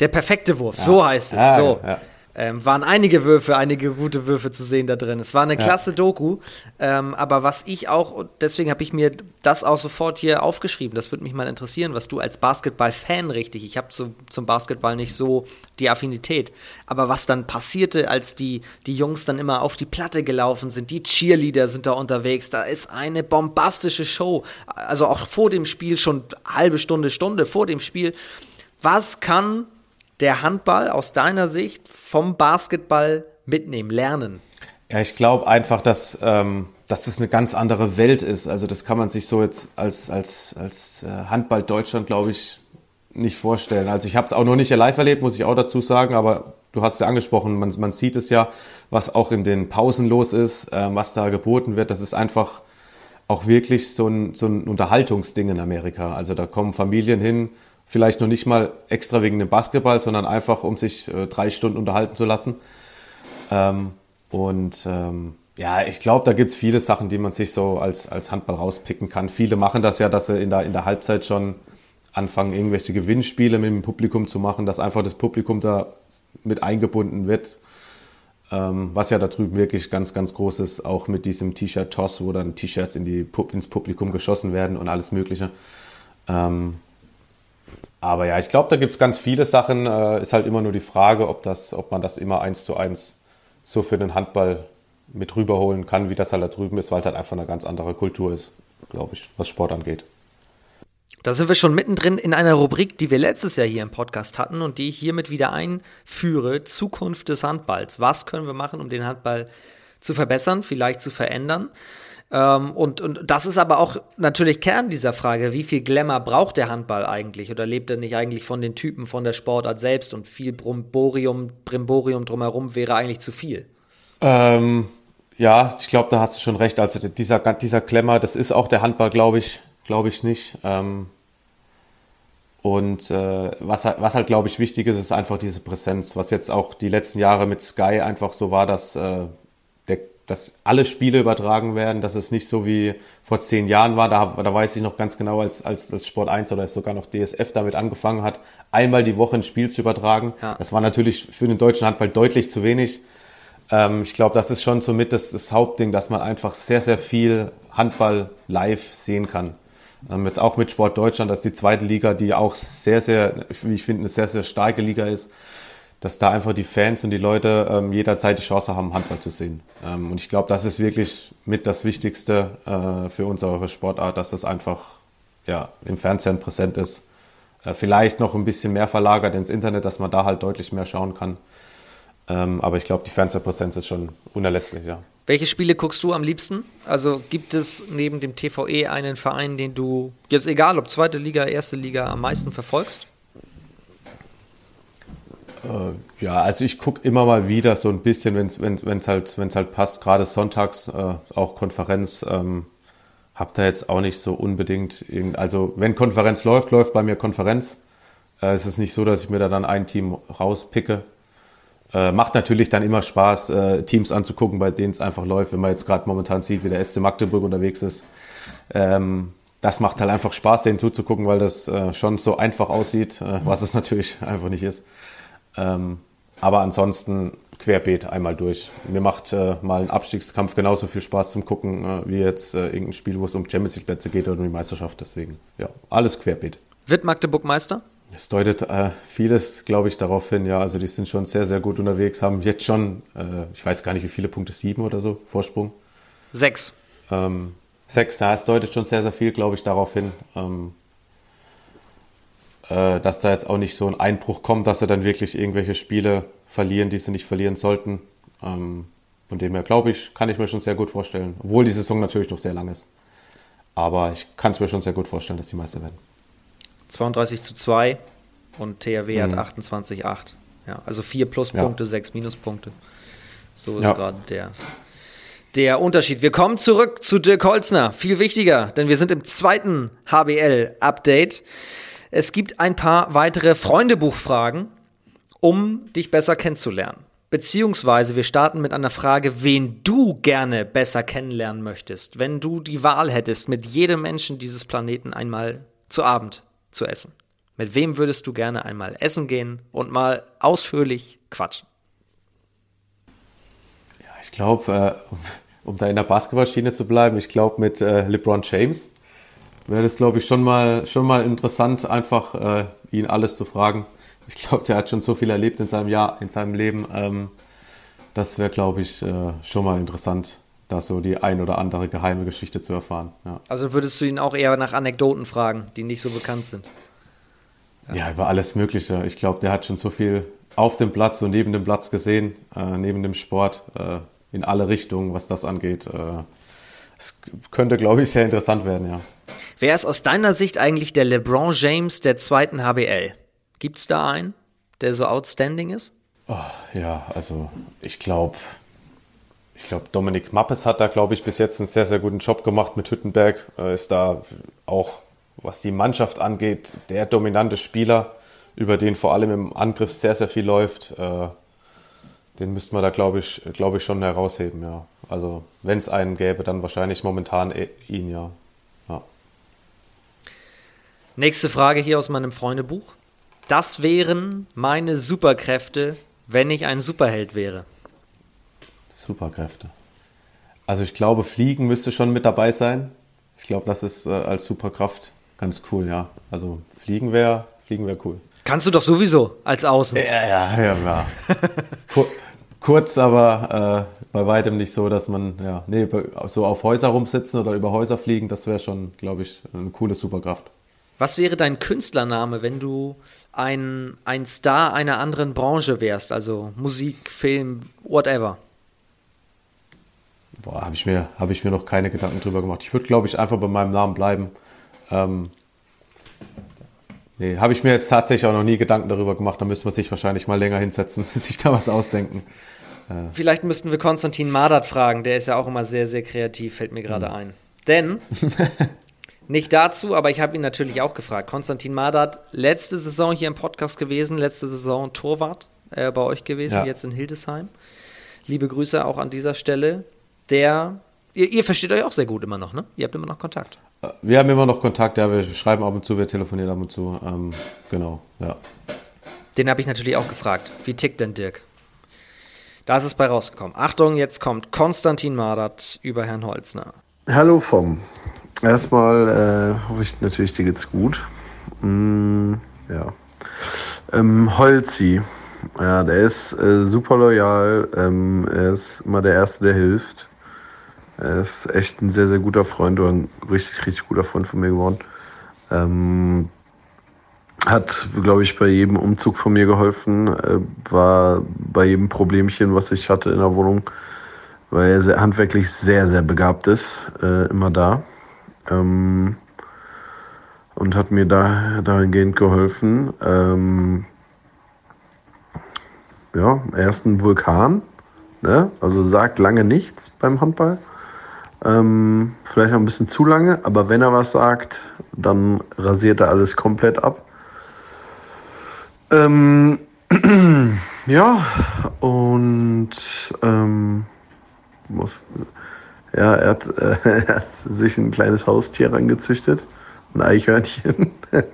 Der perfekte Wurf, ja. so heißt es. Ja, so. Ja, ähm, waren einige Würfe, einige gute Würfe zu sehen da drin. Es war eine klasse Doku. Ähm, aber was ich auch, deswegen habe ich mir das auch sofort hier aufgeschrieben. Das würde mich mal interessieren, was du als Basketball-Fan richtig. Ich habe zu, zum Basketball nicht so die Affinität. Aber was dann passierte, als die, die Jungs dann immer auf die Platte gelaufen sind, die Cheerleader sind da unterwegs. Da ist eine bombastische Show. Also auch vor dem Spiel, schon halbe Stunde, Stunde vor dem Spiel. Was kann der Handball aus deiner Sicht vom Basketball mitnehmen, lernen? Ja, ich glaube einfach, dass, ähm, dass das eine ganz andere Welt ist. Also das kann man sich so jetzt als, als, als äh, Handball Deutschland, glaube ich, nicht vorstellen. Also ich habe es auch noch nicht live erlebt, muss ich auch dazu sagen, aber du hast es ja angesprochen, man, man sieht es ja, was auch in den Pausen los ist, äh, was da geboten wird. Das ist einfach auch wirklich so ein, so ein Unterhaltungsding in Amerika. Also da kommen Familien hin, Vielleicht noch nicht mal extra wegen dem Basketball, sondern einfach, um sich äh, drei Stunden unterhalten zu lassen. Ähm, und ähm, ja, ich glaube, da gibt es viele Sachen, die man sich so als, als Handball rauspicken kann. Viele machen das ja, dass sie in der, in der Halbzeit schon anfangen, irgendwelche Gewinnspiele mit dem Publikum zu machen, dass einfach das Publikum da mit eingebunden wird. Ähm, was ja da drüben wirklich ganz, ganz groß ist, auch mit diesem T-Shirt-Toss, wo dann T-Shirts in ins Publikum geschossen werden und alles Mögliche. Ähm, aber ja, ich glaube, da gibt es ganz viele Sachen. Äh, ist halt immer nur die Frage, ob, das, ob man das immer eins zu eins so für den Handball mit rüberholen kann, wie das halt da drüben ist, weil es halt einfach eine ganz andere Kultur ist, glaube ich, was Sport angeht. Da sind wir schon mittendrin in einer Rubrik, die wir letztes Jahr hier im Podcast hatten und die ich hiermit wieder einführe. Zukunft des Handballs. Was können wir machen, um den Handball zu verbessern, vielleicht zu verändern? Ähm, und, und das ist aber auch natürlich Kern dieser Frage, wie viel Glamour braucht der Handball eigentlich oder lebt er nicht eigentlich von den Typen, von der Sportart selbst und viel Brimborium, Brimborium drumherum wäre eigentlich zu viel? Ähm, ja, ich glaube, da hast du schon recht. Also dieser, dieser Glamour, das ist auch der Handball, glaube ich, glaube ich nicht. Ähm, und äh, was, was halt, glaube ich, wichtig ist, ist einfach diese Präsenz, was jetzt auch die letzten Jahre mit Sky einfach so war, dass äh, dass alle Spiele übertragen werden, dass es nicht so wie vor zehn Jahren war. Da, da weiß ich noch ganz genau, als, als, als Sport 1 oder sogar noch DSF damit angefangen hat, einmal die Woche ein Spiel zu übertragen. Ja. Das war natürlich für den deutschen Handball deutlich zu wenig. Ähm, ich glaube, das ist schon somit das, das Hauptding, dass man einfach sehr, sehr viel Handball live sehen kann. Ähm, jetzt auch mit Sport Deutschland, dass die zweite Liga, die auch sehr, sehr, wie ich finde, eine sehr, sehr starke Liga ist, dass da einfach die Fans und die Leute ähm, jederzeit die Chance haben, Handball zu sehen. Ähm, und ich glaube, das ist wirklich mit das Wichtigste äh, für unsere Sportart, dass das einfach ja, im Fernsehen präsent ist. Äh, vielleicht noch ein bisschen mehr verlagert ins Internet, dass man da halt deutlich mehr schauen kann. Ähm, aber ich glaube, die Fernsehpräsenz ist schon unerlässlich, ja. Welche Spiele guckst du am liebsten? Also gibt es neben dem TVE einen Verein, den du jetzt egal ob zweite Liga, erste Liga am meisten verfolgst? Äh, ja, also ich gucke immer mal wieder so ein bisschen, wenn es wenn's, halt, wenn's halt passt, gerade sonntags, äh, auch Konferenz. Ähm, hab da jetzt auch nicht so unbedingt, also wenn Konferenz läuft, läuft bei mir Konferenz. Äh, es ist nicht so, dass ich mir da dann ein Team rauspicke. Äh, macht natürlich dann immer Spaß, äh, Teams anzugucken, bei denen es einfach läuft, wenn man jetzt gerade momentan sieht, wie der SC Magdeburg unterwegs ist. Ähm, das macht halt einfach Spaß, denen zuzugucken, weil das äh, schon so einfach aussieht, äh, was es natürlich einfach nicht ist. Ähm, aber ansonsten querbeet einmal durch. Mir macht äh, mal ein Abstiegskampf genauso viel Spaß zum Gucken, äh, wie jetzt äh, irgendein Spiel, wo es um Champions League Plätze geht oder um die Meisterschaft. Deswegen, ja, alles querbeet. Wird Magdeburg Meister? Es deutet äh, vieles, glaube ich, darauf hin. Ja, also die sind schon sehr, sehr gut unterwegs, haben jetzt schon, äh, ich weiß gar nicht, wie viele Punkte, sieben oder so, Vorsprung. Sechs. Ähm, sechs, ja, es deutet schon sehr, sehr viel, glaube ich, darauf hin. Ähm, äh, dass da jetzt auch nicht so ein Einbruch kommt, dass sie dann wirklich irgendwelche Spiele verlieren, die sie nicht verlieren sollten. Ähm, von dem her, glaube ich, kann ich mir schon sehr gut vorstellen. Obwohl die Saison natürlich noch sehr lang ist. Aber ich kann es mir schon sehr gut vorstellen, dass die Meister werden. 32 zu 2 und THW mhm. hat 28,8. Ja, also 4 Pluspunkte, ja. 6 Minuspunkte. So ist ja. gerade der, der Unterschied. Wir kommen zurück zu Dirk Holzner. Viel wichtiger, denn wir sind im zweiten HBL-Update. Es gibt ein paar weitere Freundebuchfragen, um dich besser kennenzulernen. Beziehungsweise wir starten mit einer Frage, wen du gerne besser kennenlernen möchtest, wenn du die Wahl hättest, mit jedem Menschen dieses Planeten einmal zu Abend zu essen. Mit wem würdest du gerne einmal essen gehen und mal ausführlich quatschen? Ja, ich glaube, äh, um da in der Basketballschiene zu bleiben, ich glaube mit äh, LeBron James wäre das, glaube ich, schon mal, schon mal interessant, einfach äh, ihn alles zu fragen. Ich glaube, der hat schon so viel erlebt in seinem Jahr, in seinem Leben. Ähm, das wäre, glaube ich, äh, schon mal interessant, da so die ein oder andere geheime Geschichte zu erfahren. Ja. Also würdest du ihn auch eher nach Anekdoten fragen, die nicht so bekannt sind? Ja, ja über alles Mögliche. Ich glaube, der hat schon so viel auf dem Platz und neben dem Platz gesehen, äh, neben dem Sport, äh, in alle Richtungen, was das angeht. Äh, es könnte, glaube ich, sehr interessant werden, ja. Wer ist aus deiner Sicht eigentlich der LeBron James der zweiten HBL? Gibt es da einen, der so outstanding ist? Oh, ja, also ich glaube, ich glaube, Dominik Mappes hat da, glaube ich, bis jetzt einen sehr, sehr guten Job gemacht mit Hüttenberg. Ist da auch, was die Mannschaft angeht, der dominante Spieler, über den vor allem im Angriff sehr, sehr viel läuft. Äh, den müsste man da, glaube ich, glaube ich, schon herausheben, ja. Also, wenn es einen gäbe, dann wahrscheinlich momentan eh ihn, ja. Nächste Frage hier aus meinem Freundebuch. Das wären meine Superkräfte, wenn ich ein Superheld wäre. Superkräfte. Also ich glaube, Fliegen müsste schon mit dabei sein. Ich glaube, das ist äh, als Superkraft ganz cool, ja. Also Fliegen wäre Fliegen wäre cool. Kannst du doch sowieso als Außen. Ja, ja, ja. ja. Kurz, aber äh, bei weitem nicht so, dass man, ja, nee, so auf Häuser rumsitzen oder über Häuser fliegen, das wäre schon, glaube ich, eine coole Superkraft. Was wäre dein Künstlername, wenn du ein, ein Star einer anderen Branche wärst, also Musik, Film, whatever? Boah, habe ich, mir, hab ich mir noch keine Gedanken drüber gemacht. Ich würde, glaube ich, einfach bei meinem Namen bleiben. Ähm, nee, habe ich mir jetzt tatsächlich auch noch nie Gedanken darüber gemacht. Da müsste man sich wahrscheinlich mal länger hinsetzen, sich da was ausdenken. Äh. Vielleicht müssten wir Konstantin Madat fragen. Der ist ja auch immer sehr, sehr kreativ, fällt mir gerade mhm. ein. Denn, nicht dazu, aber ich habe ihn natürlich auch gefragt. Konstantin Madat, letzte Saison hier im Podcast gewesen, letzte Saison Torwart äh, bei euch gewesen, ja. jetzt in Hildesheim. Liebe Grüße auch an dieser Stelle der, ihr, ihr, versteht euch auch sehr gut immer noch, ne? Ihr habt immer noch Kontakt. Äh, wir haben immer noch Kontakt, ja, wir schreiben ab und zu, wir telefonieren ab und zu, ähm, genau, ja. Den habe ich natürlich auch gefragt. Wie tickt denn Dirk? Da ist es bei rausgekommen. Achtung, jetzt kommt Konstantin Madert über Herrn Holzner. Hallo vom Erstmal äh, hoffe ich natürlich, dir geht's gut. Mm, ja. Ähm, Holzi. Ja, der ist äh, super loyal. Ähm, er ist immer der Erste, der hilft. Er ist echt ein sehr, sehr guter Freund oder ein richtig, richtig guter Freund von mir geworden. Ähm, hat, glaube ich, bei jedem Umzug von mir geholfen, äh, war bei jedem Problemchen, was ich hatte in der Wohnung, weil er sehr, handwerklich sehr, sehr begabt ist, äh, immer da. Ähm, und hat mir da dahingehend geholfen. Ähm, ja, er ist ein Vulkan, ne? also sagt lange nichts beim Handball. Ähm, vielleicht auch ein bisschen zu lange, aber wenn er was sagt, dann rasiert er alles komplett ab. Ähm, ja, und ähm, muss, ja, er hat, äh, er hat sich ein kleines Haustier rangezüchtet, ein Eichhörnchen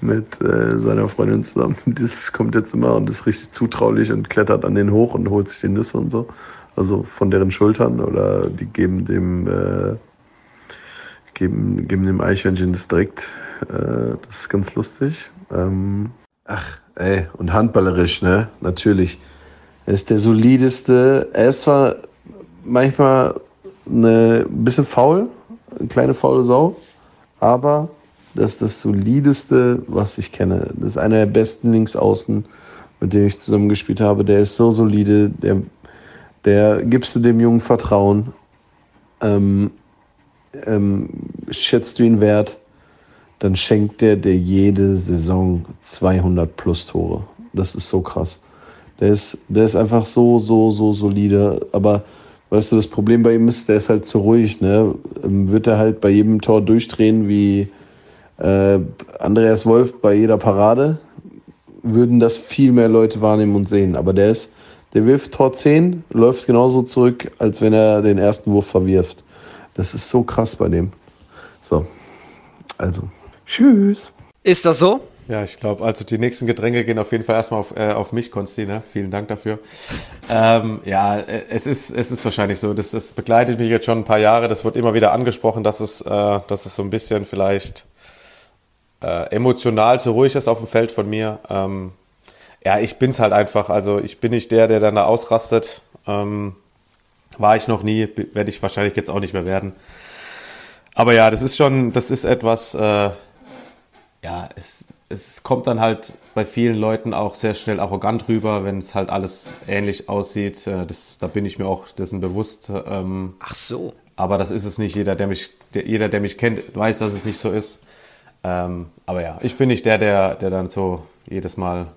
mit äh, seiner Freundin zusammen. Das kommt jetzt immer und ist richtig zutraulich und klettert an den hoch und holt sich die Nüsse und so. Also von deren Schultern oder die geben dem äh, geben, geben dem Eichhörnchen das direkt. Äh, das ist ganz lustig. Ähm, ach, ey, und handballerisch, ne? Natürlich. Er ist der solideste. Er ist zwar manchmal eine, ein bisschen faul, eine kleine faule Sau, aber das ist das solideste, was ich kenne. Das ist einer der besten Linksaußen, mit dem ich zusammengespielt habe. Der ist so solide, der, der gibst du dem Jungen Vertrauen, ähm, ähm, schätzt du ihn wert, dann schenkt der dir jede Saison 200 plus Tore. Das ist so krass. Der ist, der ist einfach so, so, so solide. Aber weißt du, das Problem bei ihm ist, der ist halt zu ruhig. Ne? Ähm, wird er halt bei jedem Tor durchdrehen wie äh, Andreas Wolf bei jeder Parade, würden das viel mehr Leute wahrnehmen und sehen. Aber der ist, der wirft Tor 10, läuft genauso zurück, als wenn er den ersten Wurf verwirft. Das ist so krass bei dem. So. Also. Tschüss. Ist das so? Ja, ich glaube, also die nächsten Getränke gehen auf jeden Fall erstmal auf, äh, auf mich, Konsti, ne? Vielen Dank dafür. Ähm, ja, äh, es ist, es ist wahrscheinlich so. Das, das begleitet mich jetzt schon ein paar Jahre. Das wird immer wieder angesprochen, dass es, äh, dass es so ein bisschen vielleicht äh, emotional zu ruhig ist auf dem Feld von mir. Ähm, ja, ich bin's halt einfach. Also ich bin nicht der, der dann da ausrastet. Ähm, war ich noch nie, werde ich wahrscheinlich jetzt auch nicht mehr werden. Aber ja, das ist schon, das ist etwas, äh, ja, es, es kommt dann halt bei vielen Leuten auch sehr schnell arrogant rüber, wenn es halt alles ähnlich aussieht. Äh, das, da bin ich mir auch dessen bewusst. Ähm, Ach so. Aber das ist es nicht. Jeder, der mich, der, jeder, der mich kennt, weiß, dass es nicht so ist. Ähm, aber ja, ich bin nicht der, der, der dann so jedes Mal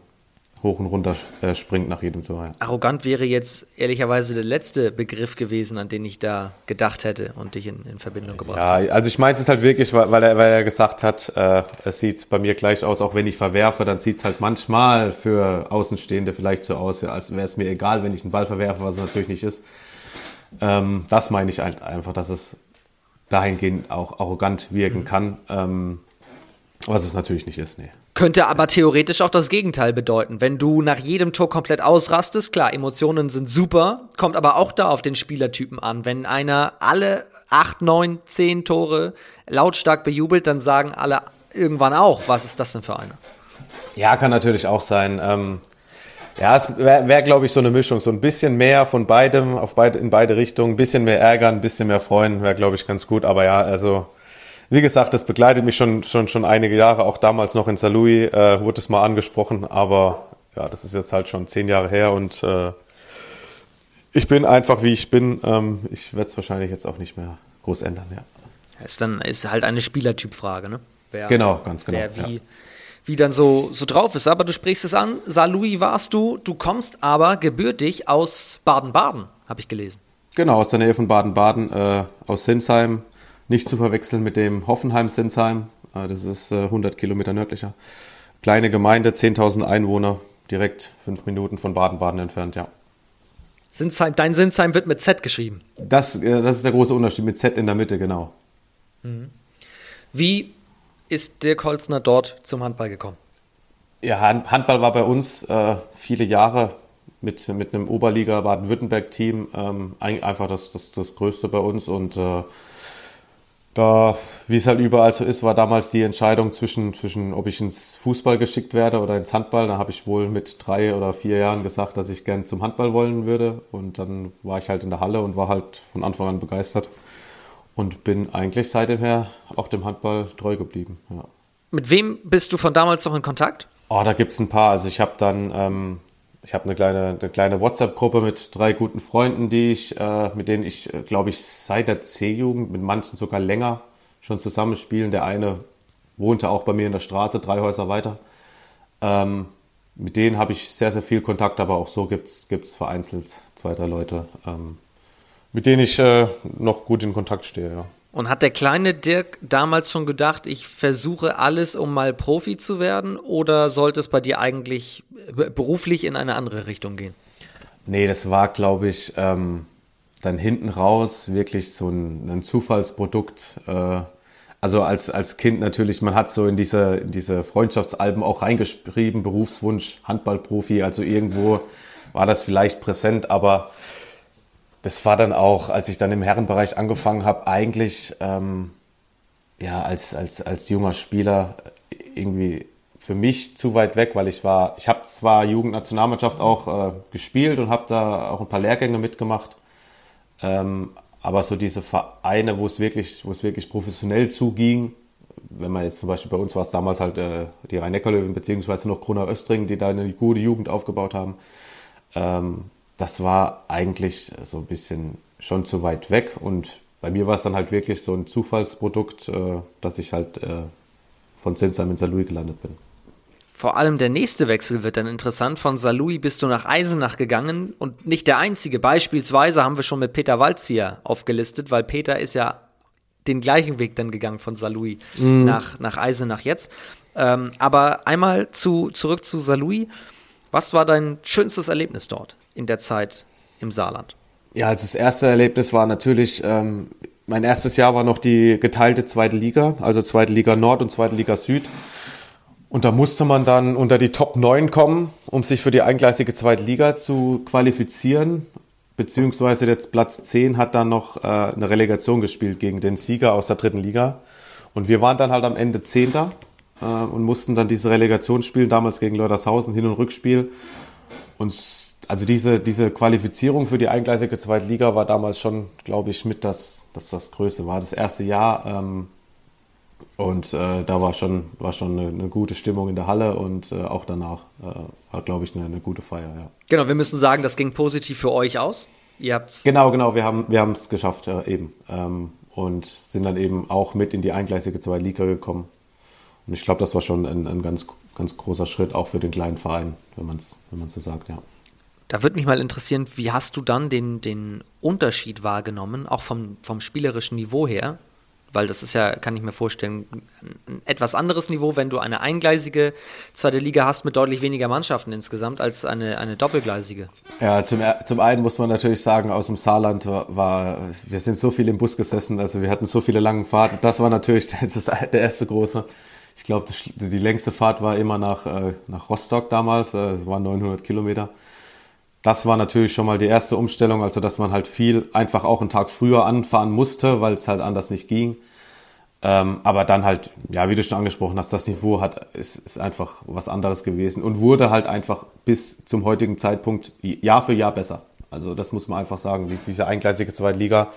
hoch und runter äh, springt nach jedem Tor. Ja. Arrogant wäre jetzt ehrlicherweise der letzte Begriff gewesen, an den ich da gedacht hätte und dich in, in Verbindung gebracht ja, habe. also ich meine es halt wirklich, weil er, weil er gesagt hat, äh, es sieht bei mir gleich aus, auch wenn ich verwerfe, dann sieht es halt manchmal für Außenstehende vielleicht so aus, ja, als wäre es mir egal, wenn ich einen Ball verwerfe, was es natürlich nicht ist. Ähm, das meine ich halt einfach, dass es dahingehend auch arrogant wirken mhm. kann. Ähm, was es natürlich nicht ist, nee. Könnte aber theoretisch auch das Gegenteil bedeuten. Wenn du nach jedem Tor komplett ausrastest, klar, Emotionen sind super, kommt aber auch da auf den Spielertypen an. Wenn einer alle acht, neun, zehn Tore lautstark bejubelt, dann sagen alle irgendwann auch, was ist das denn für einer? Ja, kann natürlich auch sein. Ähm, ja, es wäre, wär, glaube ich, so eine Mischung. So ein bisschen mehr von beidem, auf beide, in beide Richtungen. Ein bisschen mehr ärgern, ein bisschen mehr freuen, wäre, glaube ich, ganz gut. Aber ja, also wie gesagt, das begleitet mich schon, schon, schon einige Jahre. Auch damals noch in St. Louis äh, wurde es mal angesprochen, aber ja, das ist jetzt halt schon zehn Jahre her und äh, ich bin einfach wie ich bin. Ähm, ich werde es wahrscheinlich jetzt auch nicht mehr groß ändern, ja. Ist dann ist halt eine Spielertypfrage, ne? Wer, genau, ganz genau. Wer wie, ja. wie dann so, so drauf ist. Aber du sprichst es an, St. Louis warst du, du kommst aber gebürtig aus Baden-Baden, habe ich gelesen. Genau, aus der Nähe von Baden-Baden, äh, aus Sinsheim, nicht zu verwechseln mit dem Hoffenheim-Sinsheim. Äh, das ist 100 äh, Kilometer nördlicher. Kleine Gemeinde, 10.000 Einwohner, direkt fünf Minuten von Baden-Baden entfernt, ja. Sinsheim, dein Sinsheim wird mit Z geschrieben. Das, äh, das ist der große Unterschied, mit Z in der Mitte, genau. Mhm. Wie ist Dirk Holzner dort zum Handball gekommen? Ja, Handball war bei uns äh, viele Jahre mit, mit einem Oberliga Baden-Württemberg-Team ähm, einfach das, das, das Größte bei uns und äh, Da, wie es halt überall so ist, war damals die Entscheidung zwischen, zwischen ob ich ins Fußball geschickt werde oder ins Handball. Da habe ich wohl mit drei oder vier Jahren gesagt, dass ich gern zum Handball wollen würde. Und dann war ich halt in der Halle und war halt von Anfang an begeistert. Und bin eigentlich seitdem her auch dem Handball treu geblieben. Ja. Mit wem bist du von damals noch in Kontakt? Oh, da gibt es ein paar. Also ich habe dann ähm, ich habe eine kleine, eine kleine WhatsApp-Gruppe mit drei guten Freunden, die ich, äh, mit denen ich, äh, glaube ich, seit der C-Jugend, mit manchen sogar länger schon zusammenspielen. Der eine wohnte auch bei mir in der Straße, drei Häuser weiter. Ähm, mit denen habe ich sehr, sehr viel Kontakt, aber auch so gibt es vereinzelt zwei, drei Leute, ähm, mit denen ich äh, noch gut in Kontakt stehe. Ja. Und hat der kleine Dirk damals schon gedacht, ich versuche alles, um mal Profi zu werden? Oder sollte es bei dir eigentlich beruflich in eine andere Richtung gehen? Nee, das war, glaube ich, ähm, dann hinten raus wirklich so ein, ein Zufallsprodukt. Äh, also als, als Kind natürlich, man hat so in diese, in diese Freundschaftsalben auch reingeschrieben, Berufswunsch, Handballprofi, also irgendwo war das vielleicht präsent, aber das war dann auch, als ich dann im Herrenbereich angefangen habe, eigentlich ähm, ja als, als, als junger Spieler irgendwie für mich zu weit weg, weil ich war, ich habe zwar Jugendnationalmannschaft auch äh, gespielt und habe da auch ein paar Lehrgänge mitgemacht, ähm, aber so diese Vereine, wo es wirklich, wo es wirklich professionell zuging, wenn man jetzt zum Beispiel bei uns war es damals halt äh, die Rhein-Neckar-Löwen beziehungsweise noch Kronau Östring, die da eine gute Jugend aufgebaut haben. Ähm, das war eigentlich so ein bisschen schon zu weit weg und bei mir war es dann halt wirklich so ein Zufallsprodukt, äh, dass ich halt äh, von Sinsheim in Saarlouis gelandet bin. Vor allem der nächste Wechsel wird dann interessant. Von Saarlouis bist du nach Eisenach gegangen und nicht der einzige. Beispielsweise haben wir schon mit Peter Walz hier aufgelistet, weil Peter ist ja den gleichen Weg dann gegangen von Saarlouis mm. nach, nach Eisenach jetzt. Ähm, aber einmal zu, zurück zu Saarlouis. Was war dein schönstes Erlebnis dort? in der Zeit im Saarland? Ja, also das erste Erlebnis war natürlich, ähm, mein erstes Jahr war noch die geteilte zweite Liga, also zweite Liga Nord und zweite Liga Süd. Und da musste man dann unter die Top 9 kommen, um sich für die eingleisige zweite Liga zu qualifizieren. Beziehungsweise jetzt Platz 10 hat dann noch äh, eine Relegation gespielt gegen den Sieger aus der dritten Liga. Und wir waren dann halt am Ende Zehnter äh, und mussten dann diese Relegation spielen, damals gegen Leutershausen, Hin- und Rückspiel. Und also diese, diese Qualifizierung für die eingleisige zweite Liga war damals schon, glaube ich, mit das, das das Größte war. Das erste Jahr ähm, und äh, da war schon, war schon eine, eine, gute Stimmung in der Halle und äh, auch danach äh, war, glaube ich, eine, eine, gute Feier. Ja. Genau, wir müssen sagen, das ging positiv für euch aus. Ihr habt's genau, genau, wir haben wir es geschafft, ja, eben. Ähm, und sind dann eben auch mit in die eingleisige zweite Liga gekommen. Und ich glaube, das war schon ein, ein ganz, ganz großer Schritt, auch für den kleinen Verein, wenn man es wenn so sagt, ja. Da würde mich mal interessieren, wie hast du dann den, den Unterschied wahrgenommen, auch vom, vom spielerischen Niveau her? Weil das ist ja, kann ich mir vorstellen, ein etwas anderes Niveau, wenn du eine eingleisige zweite Liga hast mit deutlich weniger Mannschaften insgesamt als eine, eine doppelgleisige. Ja, zum, zum einen muss man natürlich sagen, aus dem Saarland war, wir sind so viel im Bus gesessen, also wir hatten so viele lange Fahrten. Das war natürlich das ist der erste große. Ich glaube, die längste Fahrt war immer nach, äh, nach Rostock damals, äh, es waren 900 Kilometer das war natürlich schon mal die erste Umstellung, also dass man halt viel einfach auch einen Tag früher anfahren musste, weil es halt anders nicht ging. Ähm, aber dann halt, ja, wie du schon angesprochen hast, das Niveau hat, ist, ist einfach was anderes gewesen und wurde halt einfach bis zum heutigen Zeitpunkt Jahr für Jahr besser. Also das muss man einfach sagen, die, diese eingleisige Zweitliga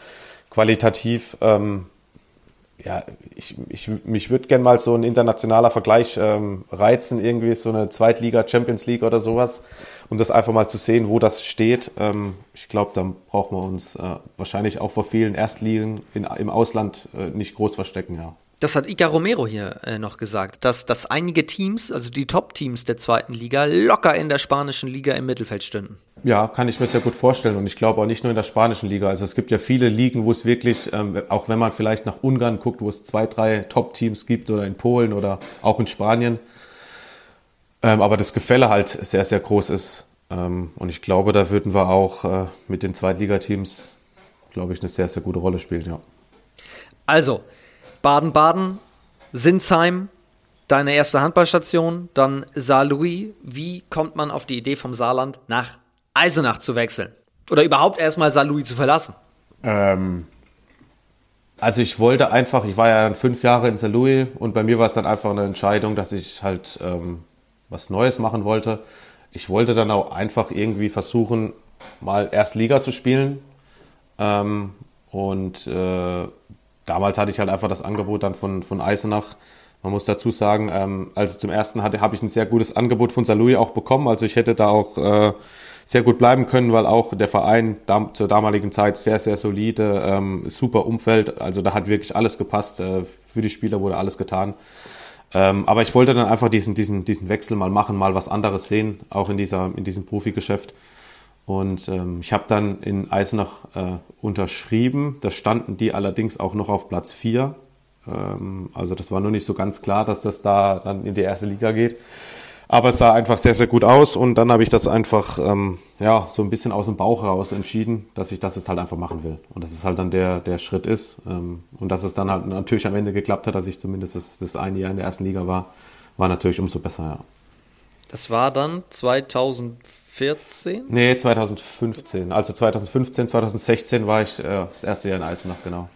qualitativ, ähm, ja, ich, ich, mich würde gerne mal so ein internationaler Vergleich ähm, reizen, irgendwie so eine Zweitliga, Champions League oder sowas um das einfach mal zu sehen, wo das steht. Ähm, ich glaube, da brauchen wir uns äh, wahrscheinlich auch vor vielen Erstligen in, im Ausland äh, nicht groß verstecken, ja. Das hat Ica Romero hier äh, noch gesagt, dass, dass einige Teams, also die Top-Teams der zweiten Liga, locker in der spanischen Liga im Mittelfeld stünden. Ja, kann ich mir sehr gut vorstellen. Und ich glaube auch nicht nur in der spanischen Liga. Also es gibt ja viele Ligen, wo es wirklich, ähm, auch wenn man vielleicht nach Ungarn guckt, wo es zwei, drei Top-Teams gibt oder in Polen oder auch in Spanien, ähm, aber das Gefälle halt sehr, sehr groß ist. Ähm, und ich glaube, da würden wir auch äh, mit den Zweitligateams, glaube ich, eine sehr, sehr gute Rolle spielen, ja. Also, Baden-Baden, Sinsheim, deine erste Handballstation, dann Saarlouis. Wie kommt man auf die Idee vom Saarland nach Eisenach zu wechseln? Oder überhaupt erstmal Saarlouis zu verlassen? Ähm, Also ich wollte einfach, ich war ja dann fünf Jahre in St. Louis und bei mir war es dann einfach eine Entscheidung, dass ich halt ähm, was Neues machen wollte. Ich wollte dann auch einfach irgendwie versuchen, mal Erstliga zu spielen. Ähm, und äh, damals hatte ich halt einfach das Angebot dann von, von Eisenach. Man muss dazu sagen, ähm, also zum ersten hatte, habe ich ein sehr gutes Angebot von St. Louis auch bekommen. Also ich hätte da auch äh, sehr gut bleiben können, weil auch der Verein dam zur damaligen Zeit sehr, sehr solide, ähm, super Umfeld. Also da hat wirklich alles gepasst. Äh, für die Spieler wurde alles getan. Ähm, aber ich wollte dann einfach diesen, diesen, diesen Wechsel mal machen, mal was anderes sehen, auch in, dieser, in diesem Profigeschäft. Und ähm, ich habe dann in Eisenach äh, unterschrieben. Da standen die allerdings auch noch auf Platz 4. Ähm, also das war noch nicht so ganz klar, dass das da dann in die erste Liga geht. Aber es sah einfach sehr, sehr gut aus und dann habe ich das einfach ähm, ja, so ein bisschen aus dem Bauch heraus entschieden, dass ich das jetzt halt einfach machen will. Und dass es halt dann der, der Schritt ist. Ähm, und dass es dann halt natürlich am Ende geklappt hat, dass ich zumindest das, das eine Jahr in der ersten Liga war, war natürlich umso besser, ja. Das war dann 2014? Nee, 2015. Also 2015, 2016 war ich äh, das erste Jahr in Eisenach, genau.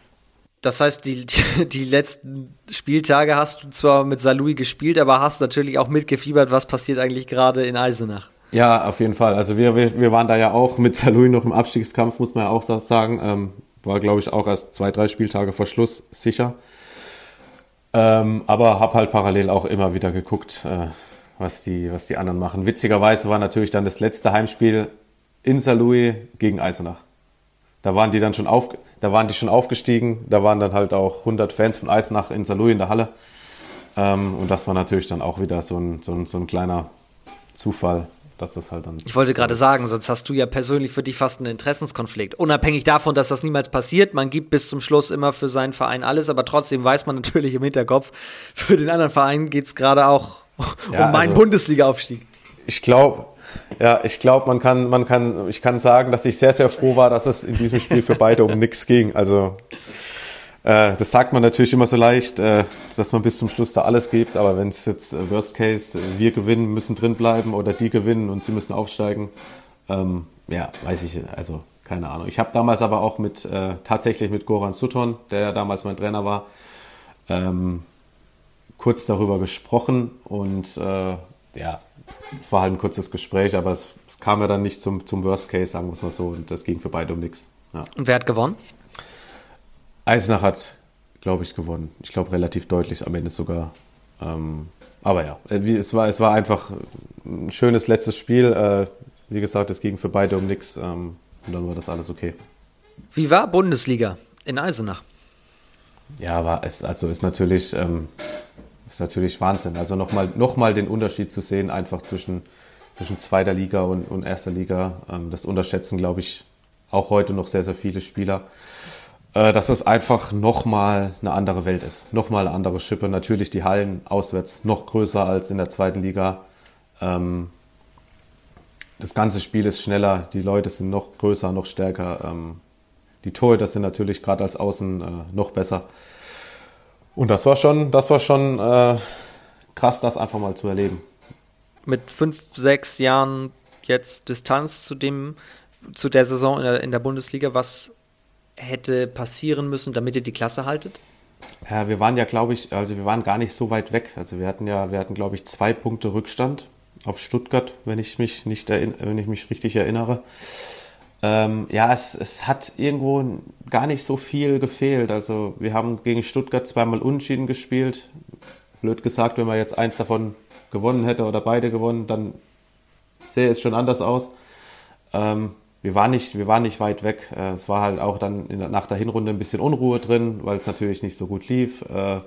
Das heißt, die, die letzten Spieltage hast du zwar mit Salui gespielt, aber hast natürlich auch mitgefiebert, was passiert eigentlich gerade in Eisenach. Ja, auf jeden Fall. Also wir, wir, wir waren da ja auch mit Salui noch im Abstiegskampf, muss man ja auch sagen. Ähm, war, glaube ich, auch erst zwei, drei Spieltage vor Schluss sicher. Ähm, aber habe halt parallel auch immer wieder geguckt, äh, was, die, was die anderen machen. Witzigerweise war natürlich dann das letzte Heimspiel in Salui gegen Eisenach. Da waren die dann schon auf, da waren die schon aufgestiegen. Da waren dann halt auch 100 Fans von Eisenach in Salou in der Halle. Ähm, und das war natürlich dann auch wieder so ein, so ein, so ein kleiner Zufall, dass das halt dann. Ich wollte gerade sagen, sonst hast du ja persönlich für dich fast einen Interessenskonflikt. Unabhängig davon, dass das niemals passiert, man gibt bis zum Schluss immer für seinen Verein alles, aber trotzdem weiß man natürlich im Hinterkopf, für den anderen Verein geht es gerade auch ja, um meinen also, Bundesliga-Aufstieg. Ich glaube, ja, ich glaube, man kann, man kann, ich kann sagen, dass ich sehr, sehr froh war, dass es in diesem Spiel für beide um nichts ging. Also äh, das sagt man natürlich immer so leicht, äh, dass man bis zum Schluss da alles gibt, aber wenn es jetzt äh, Worst Case, äh, wir gewinnen, müssen drin bleiben oder die gewinnen und sie müssen aufsteigen, ähm, ja, weiß ich, also keine Ahnung. Ich habe damals aber auch mit äh, tatsächlich mit Goran Sutton, der ja damals mein Trainer war, ähm, kurz darüber gesprochen und äh, ja, es war halt ein kurzes Gespräch, aber es, es, kam ja dann nicht zum, zum Worst Case, sagen wir es mal so, und das ging für beide um nichts. Ja. Und wer hat gewonnen? Eisenach hat, glaube ich, gewonnen. Ich glaube relativ deutlich am Ende sogar. Ähm, aber ja, äh, es war, es war einfach ein schönes letztes Spiel. Äh, wie gesagt, es ging für beide um nichts ähm, und dann war das alles okay. Wie war Bundesliga in Eisenach? Ja, war es, also ist natürlich. Ähm, ist natürlich Wahnsinn. Also nochmal noch mal den Unterschied zu sehen, einfach zwischen, zwischen zweiter Liga und, und erster Liga. Ähm, das unterschätzen, glaube ich, auch heute noch sehr, sehr viele Spieler. Äh, dass es einfach nochmal eine andere Welt ist. Nochmal eine andere Schippe. Natürlich die Hallen auswärts noch größer als in der zweiten Liga. Ähm, das ganze Spiel ist schneller, die Leute sind noch größer, noch stärker. Ähm, die Torhüter sind natürlich gerade als Außen äh, noch besser. Und das war schon, das war schon äh, krass, das einfach mal zu erleben. Mit fünf, sechs Jahren jetzt Distanz zu dem, zu der Saison in der, in der Bundesliga, was hätte passieren müssen, damit ihr die Klasse haltet? Ja, wir waren ja, glaube ich, also wir waren gar nicht so weit weg. Also wir hatten ja, wir hatten, glaube ich, zwei Punkte Rückstand auf Stuttgart, wenn ich mich nicht wenn ich mich richtig erinnere. Ähm, ja, es, es hat irgendwo gar nicht so viel gefehlt. Also wir haben gegen Stuttgart zweimal unentschieden gespielt. Blöd gesagt, wenn man jetzt eins davon gewonnen hätte oder beide gewonnen, dann sähe es schon anders aus. Ähm, wir, waren nicht, wir waren nicht weit weg. Äh, es war halt auch dann in, nach der Hinrunde ein bisschen Unruhe drin, weil es natürlich nicht so gut lief. Äh,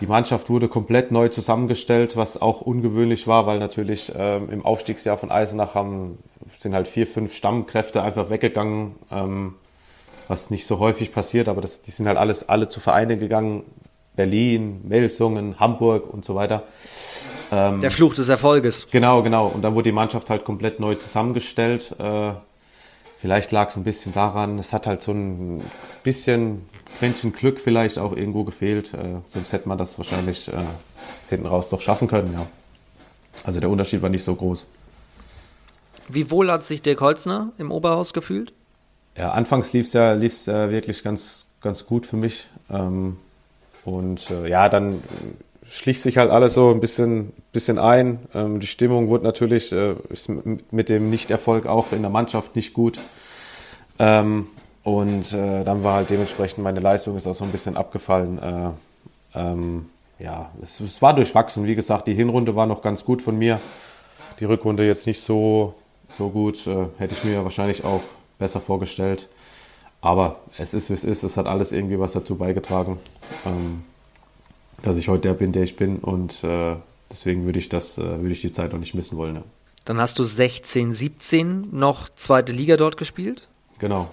die Mannschaft wurde komplett neu zusammengestellt, was auch ungewöhnlich war, weil natürlich ähm, im Aufstiegsjahr von Eisenach haben, sind halt vier, fünf Stammkräfte einfach weggegangen, ähm, was nicht so häufig passiert, aber das, die sind halt alles alle zu Vereinen gegangen. Berlin, Melsungen, Hamburg und so weiter. Ähm, Der Fluch des Erfolges. Genau, genau. Und dann wurde die Mannschaft halt komplett neu zusammengestellt. Äh, vielleicht lag es ein bisschen daran, es hat halt so ein bisschen Quäntchen Glück vielleicht auch irgendwo gefehlt. Äh, sonst hätte man das wahrscheinlich äh, hinten raus doch schaffen können, ja. Also der Unterschied war nicht so groß. Wie wohl hat sich Dirk Holzner im Oberhaus gefühlt? Ja, anfangs lief es ja, lief's ja wirklich ganz, ganz gut für mich. Ähm, und äh, ja, dann schlich sich halt alles so ein bisschen, bisschen ein. Ähm, die Stimmung wurde natürlich äh, mit dem Nichterfolg auch in der Mannschaft nicht gut. Ähm, und äh, dann war halt dementsprechend meine Leistung ist auch so ein bisschen abgefallen. Äh, ähm, ja, es, es, war durchwachsen. Wie gesagt, die Hinrunde war noch ganz gut von mir. Die Rückrunde jetzt nicht so, so gut. Äh, hätte ich mir wahrscheinlich auch besser vorgestellt. Aber es ist, wie es ist. Es hat alles irgendwie was dazu beigetragen. Ähm, dass ich heute der bin, der ich bin. Und äh, deswegen würde ich das, äh, würde ich die Zeit auch nicht missen wollen. Ja. Dann hast du 16, 17 noch zweite Liga dort gespielt? Genau.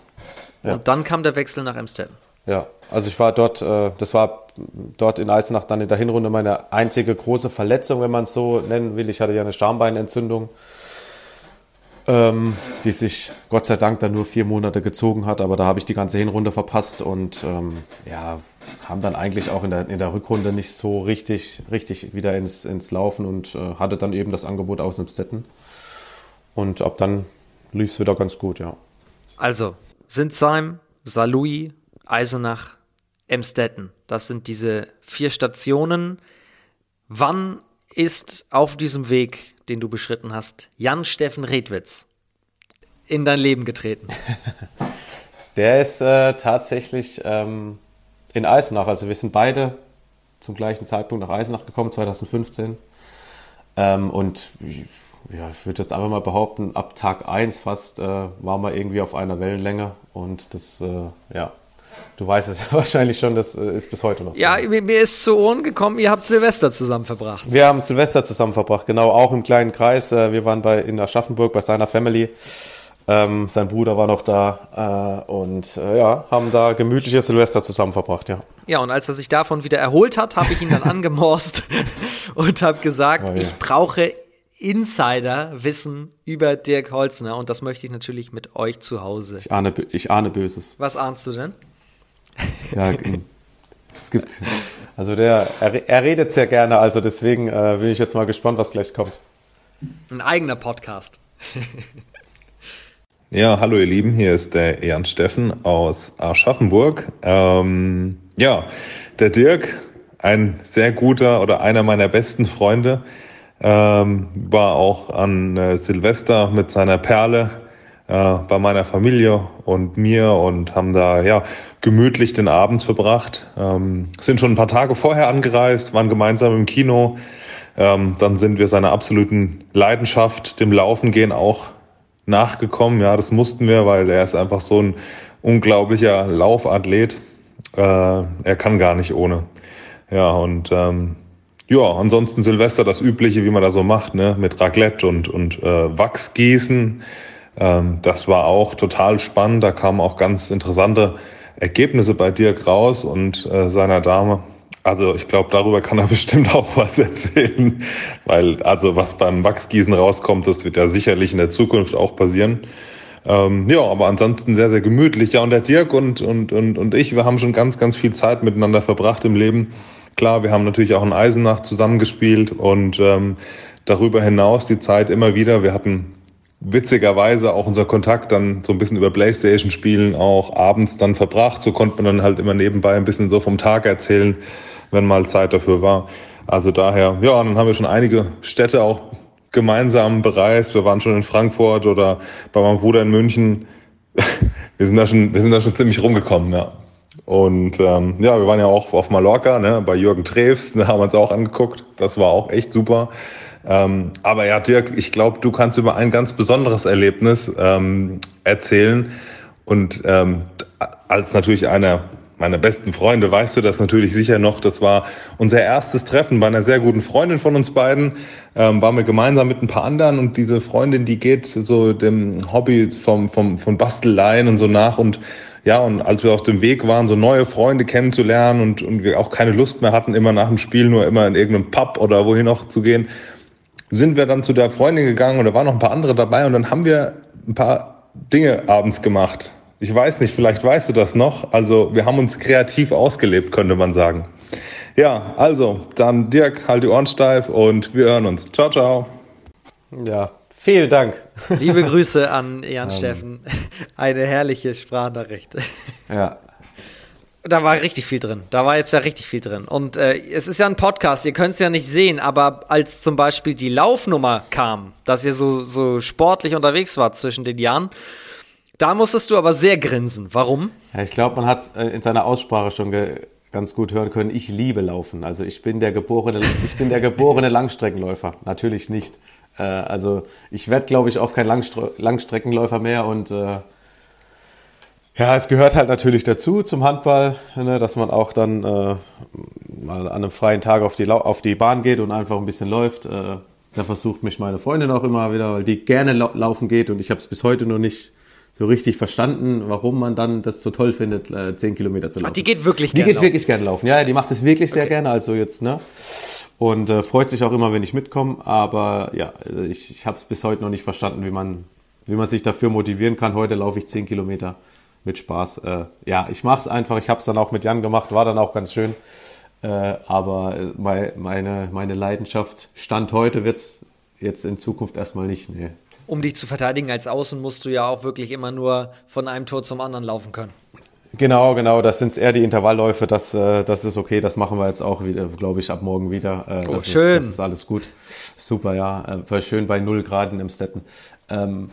Ja. Und dann kam der Wechsel nach Emstetten. Ja, also ich war dort, äh, das war dort in Eisenach dann in der Hinrunde meine einzige große Verletzung, wenn man es so nennen will. Ich hatte ja eine Stambeinentzündung ähm, die sich Gott sei Dank dann nur vier Monate gezogen hat, aber da habe ich die ganze Hinrunde verpasst und ähm, ja, kam dann eigentlich auch in der, in der Rückrunde nicht so richtig, richtig wieder ins, ins Laufen und äh, hatte dann eben das Angebot aus dem Stetten. Und ab dann lief es wieder ganz gut, ja. Also, Sinsheim, Saarlouis, Eisenach, Emstetten. Das sind diese vier Stationen. Wann ist auf diesem Weg den du beschritten hast, Jan-Steffen Redwitz, in dein Leben getreten? Der ist äh, tatsächlich ähm, in Eisenach. Also wir sind beide zum gleichen Zeitpunkt nach Eisenach gekommen, 2015. Ähm, und ja, ich würde jetzt einfach mal behaupten, ab Tag 1 fast äh, waren wir irgendwie auf einer Wellenlänge. Und das, äh, ja, Du weißt es wahrscheinlich schon, das äh, ist bis heute noch so. Ja, mir ist zu Ohren gekommen, ihr habt Silvester zusammen verbracht. Wir haben Silvester zusammen verbracht, genau, auch im kleinen Kreis. Äh, wir waren bei, in Aschaffenburg bei seiner Family. Ähm, sein Bruder war noch da äh, und äh, ja, haben da gemütliches Silvester zusammen verbracht, ja. Ja, und als er sich davon wieder erholt hat, habe ich ihn dann angemorst und habe gesagt, oh, ja. ich brauche Insider-Wissen über Dirk Holzner und das möchte ich natürlich mit euch zu Hause. Ich ahne, ich ahne Böses. Was ahnst du denn? Ja, es gibt. Also der, er, er, redet sehr gerne, also deswegen äh, bin ich jetzt mal gespannt, was gleich kommt. Ein eigener Podcast. ja, hallo ihr Lieben, hier ist der Jan Steffen aus Aschaffenburg. Ähm, ja, der Dirk, ein sehr guter oder einer meiner besten Freunde, ähm, war auch an äh, Silvester mit seiner Perle äh, bei meiner Familie und mir und haben da ja gemütlich den Abend verbracht. Ähm, sind schon ein paar Tage vorher angereist, waren gemeinsam im Kino. Ähm, dann sind wir seiner absoluten Leidenschaft, dem Laufen gehen, auch nachgekommen. Ja, das mussten wir, weil er ist einfach so ein unglaublicher Laufathlet. Äh, er kann gar nicht ohne. Ja, und ähm, ja, ansonsten Silvester das Übliche, wie man da so macht, ne, mit Raclette und, und äh, Wachsgießen. Ähm, das war auch total spannend. Da kamen auch ganz interessante Ergebnisse bei Dirk raus und äh, seiner Dame. Also ich glaube, darüber kann er bestimmt auch was erzählen, weil also was beim Wachsgießen rauskommt, das wird ja sicherlich in der Zukunft auch passieren. Ähm, ja, aber ansonsten sehr, sehr gemütlich. Ja, und der Dirk und, und, und, und ich, wir haben schon ganz, ganz viel Zeit miteinander verbracht im Leben. Klar, wir haben natürlich auch in Eisenach zusammengespielt und ähm, darüber hinaus die Zeit immer wieder. Wir hatten witzigerweise auch unser Kontakt dann so ein bisschen über Playstation spielen auch abends dann verbracht. So konnte man dann halt immer nebenbei ein bisschen so vom Tag erzählen, wenn mal Zeit dafür war. Also daher, ja, dann haben wir schon einige Städte auch gemeinsam bereist. Wir waren schon in Frankfurt oder bei meinem Bruder in München. Wir sind da schon, wir sind da schon ziemlich rumgekommen, ja. Und ähm, ja, wir waren ja auch auf Mallorca, ne, bei Jürgen Treves, da haben wir uns auch angeguckt. Das war auch echt super. Ähm, aber ja, Dirk, ich glaube, du kannst über ein ganz besonderes Erlebnis ähm, erzählen. Und ähm, als natürlich einer meiner besten Freunde weißt du das natürlich sicher noch. Das war unser erstes Treffen bei einer sehr guten Freundin von uns beiden. Ähm, waren wir gemeinsam mit ein paar anderen und diese Freundin, die geht so dem Hobby vom, vom, von Basteleien und so nach und ja, und als wir auf dem Weg waren, so neue Freunde kennenzulernen und, und wir auch keine Lust mehr hatten, immer nach dem Spiel nur immer in irgendeinem Pub oder wohin auch zu gehen, sind wir dann zu der Freundin gegangen und da waren noch ein paar andere dabei und dann haben wir ein paar Dinge abends gemacht. Ich weiß nicht, vielleicht weißt du das noch. Also wir haben uns kreativ ausgelebt, könnte man sagen. Ja, also dann Dirk, halt die Ohren steif und wir hören uns. Ciao, ciao. Ja, vielen Dank. Liebe Grüße an Jan ähm. Steffen. Eine herrliche Sprachnachricht. Ja. Da war richtig viel drin. Da war jetzt ja richtig viel drin. Und äh, es ist ja ein Podcast, ihr könnt es ja nicht sehen, aber als zum Beispiel die Laufnummer kam, dass ihr so, so sportlich unterwegs wart zwischen den Jahren, da musstest du aber sehr grinsen. Warum? Ja, ich glaube, man hat es äh, in seiner Aussprache schon ganz gut hören können. Ich liebe Laufen. Also ich bin der geborene, ich bin der geborene Langstreckenläufer. Natürlich nicht. Äh, also ich werde, glaube ich, auch kein Langstre Langstreckenläufer mehr und äh, ja, es gehört halt natürlich dazu zum Handball, ne, dass man auch dann äh, mal an einem freien Tag auf die, auf die Bahn geht und einfach ein bisschen läuft. Äh, da versucht mich meine Freundin auch immer wieder, weil die gerne lau laufen geht und ich habe es bis heute noch nicht so richtig verstanden, warum man dann das so toll findet, äh, 10 Kilometer zu laufen. Ach, die geht wirklich gerne Die geht laufen. wirklich gerne laufen. Ja, die macht es wirklich sehr okay. gerne. Also jetzt, ne? Und äh, freut sich auch immer, wenn ich mitkomme. Aber ja, ich, ich habe es bis heute noch nicht verstanden, wie man, wie man sich dafür motivieren kann. Heute laufe ich 10 Kilometer mit Spaß. Äh, ja, ich mache es einfach. Ich habe es dann auch mit Jan gemacht, war dann auch ganz schön. Äh, aber äh, meine, meine Leidenschaft Stand heute wird es jetzt in Zukunft erstmal nicht. Nee. Um dich zu verteidigen als Außen musst du ja auch wirklich immer nur von einem Tor zum anderen laufen können. Genau, genau. Das sind eher die Intervallläufe. Das, äh, das ist okay. Das machen wir jetzt auch wieder, glaube ich, ab morgen wieder. Äh, oh, das schön. Ist, das ist alles gut. Super, ja. Äh, schön bei null Grad im Stetten. Ähm,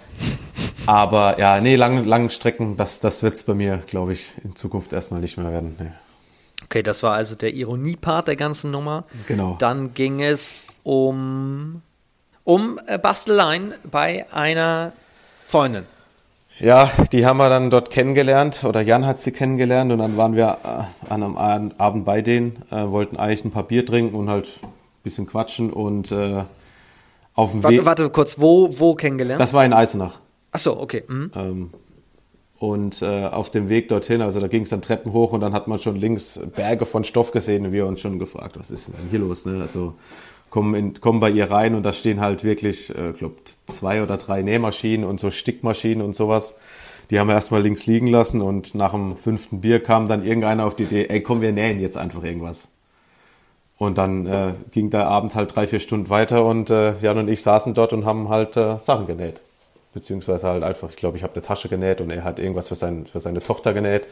aber ja, nee, lange langen Strecken, das, das wird es bei mir, glaube ich, in Zukunft erstmal nicht mehr werden. Nee. Okay, das war also der Ironie-Part der ganzen Nummer. Genau. Dann ging es um, um äh, Basteleien bei einer Freundin. Ja, die haben wir dann dort kennengelernt oder Jan hat sie kennengelernt und dann waren wir äh, an einem Abend bei denen, äh, wollten eigentlich ein paar Bier trinken und halt ein bisschen quatschen und äh, auf dem Weg. Warte kurz, wo, wo kennengelernt? Das war in Eisenach. Ach so, okay. Mhm. Ähm, und äh, auf dem Weg dorthin, also da ging es dann Treppen hoch und dann hat man schon links Berge von Stoff gesehen und wir uns schon gefragt, was ist denn hier los? Ne? Also kommen, in, kommen bei ihr rein und da stehen halt wirklich, äh, glaube zwei oder drei Nähmaschinen und so Stickmaschinen und sowas. Die haben wir erstmal links liegen lassen und nach dem fünften Bier kam dann irgendeiner auf die Idee, ey komm, wir nähen jetzt einfach irgendwas. Und dann äh, ging der Abend halt drei, vier Stunden weiter und äh, Jan und ich saßen dort und haben halt äh, Sachen genäht. Beziehungsweise halt einfach, ich glaube, ich habe eine Tasche genäht und er hat irgendwas für, sein, für seine Tochter genäht.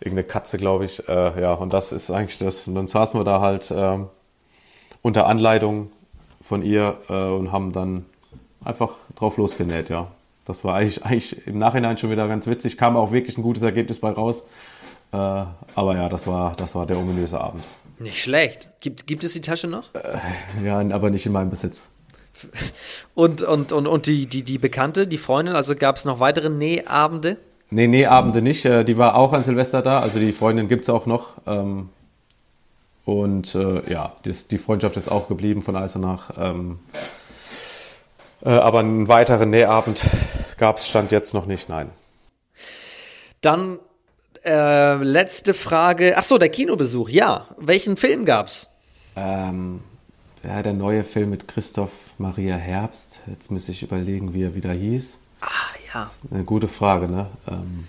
Irgendeine Katze, glaube ich. Äh, ja, und das ist eigentlich das. Und dann saßen wir da halt äh, unter Anleitung von ihr äh, und haben dann einfach drauf losgenäht, ja. Das war eigentlich, eigentlich im Nachhinein schon wieder ganz witzig. Kam auch wirklich ein gutes Ergebnis bei raus. Äh, aber ja, das war, das war der ominöse Abend. Nicht schlecht. Gibt, gibt es die Tasche noch? Äh, ja, aber nicht in meinem Besitz. Und, und, und, und die, die, die Bekannte, die Freundin, also gab es noch weitere Nähabende? Nee, Nähabende nicht. Äh, die war auch an Silvester da. Also die Freundin gibt es auch noch. Ähm, und äh, ja, das, die Freundschaft ist auch geblieben von Eisenach. Ähm, äh, aber einen weiteren Nähabend gab es Stand jetzt noch nicht, nein. Dann äh, letzte Frage. Ach so, der Kinobesuch. Ja. Welchen Film gab's? Ähm, ja, der neue Film mit Christoph Maria Herbst. Jetzt müsste ich überlegen, wie er wieder hieß. Ah, ja. eine gute Frage, ne? Ähm,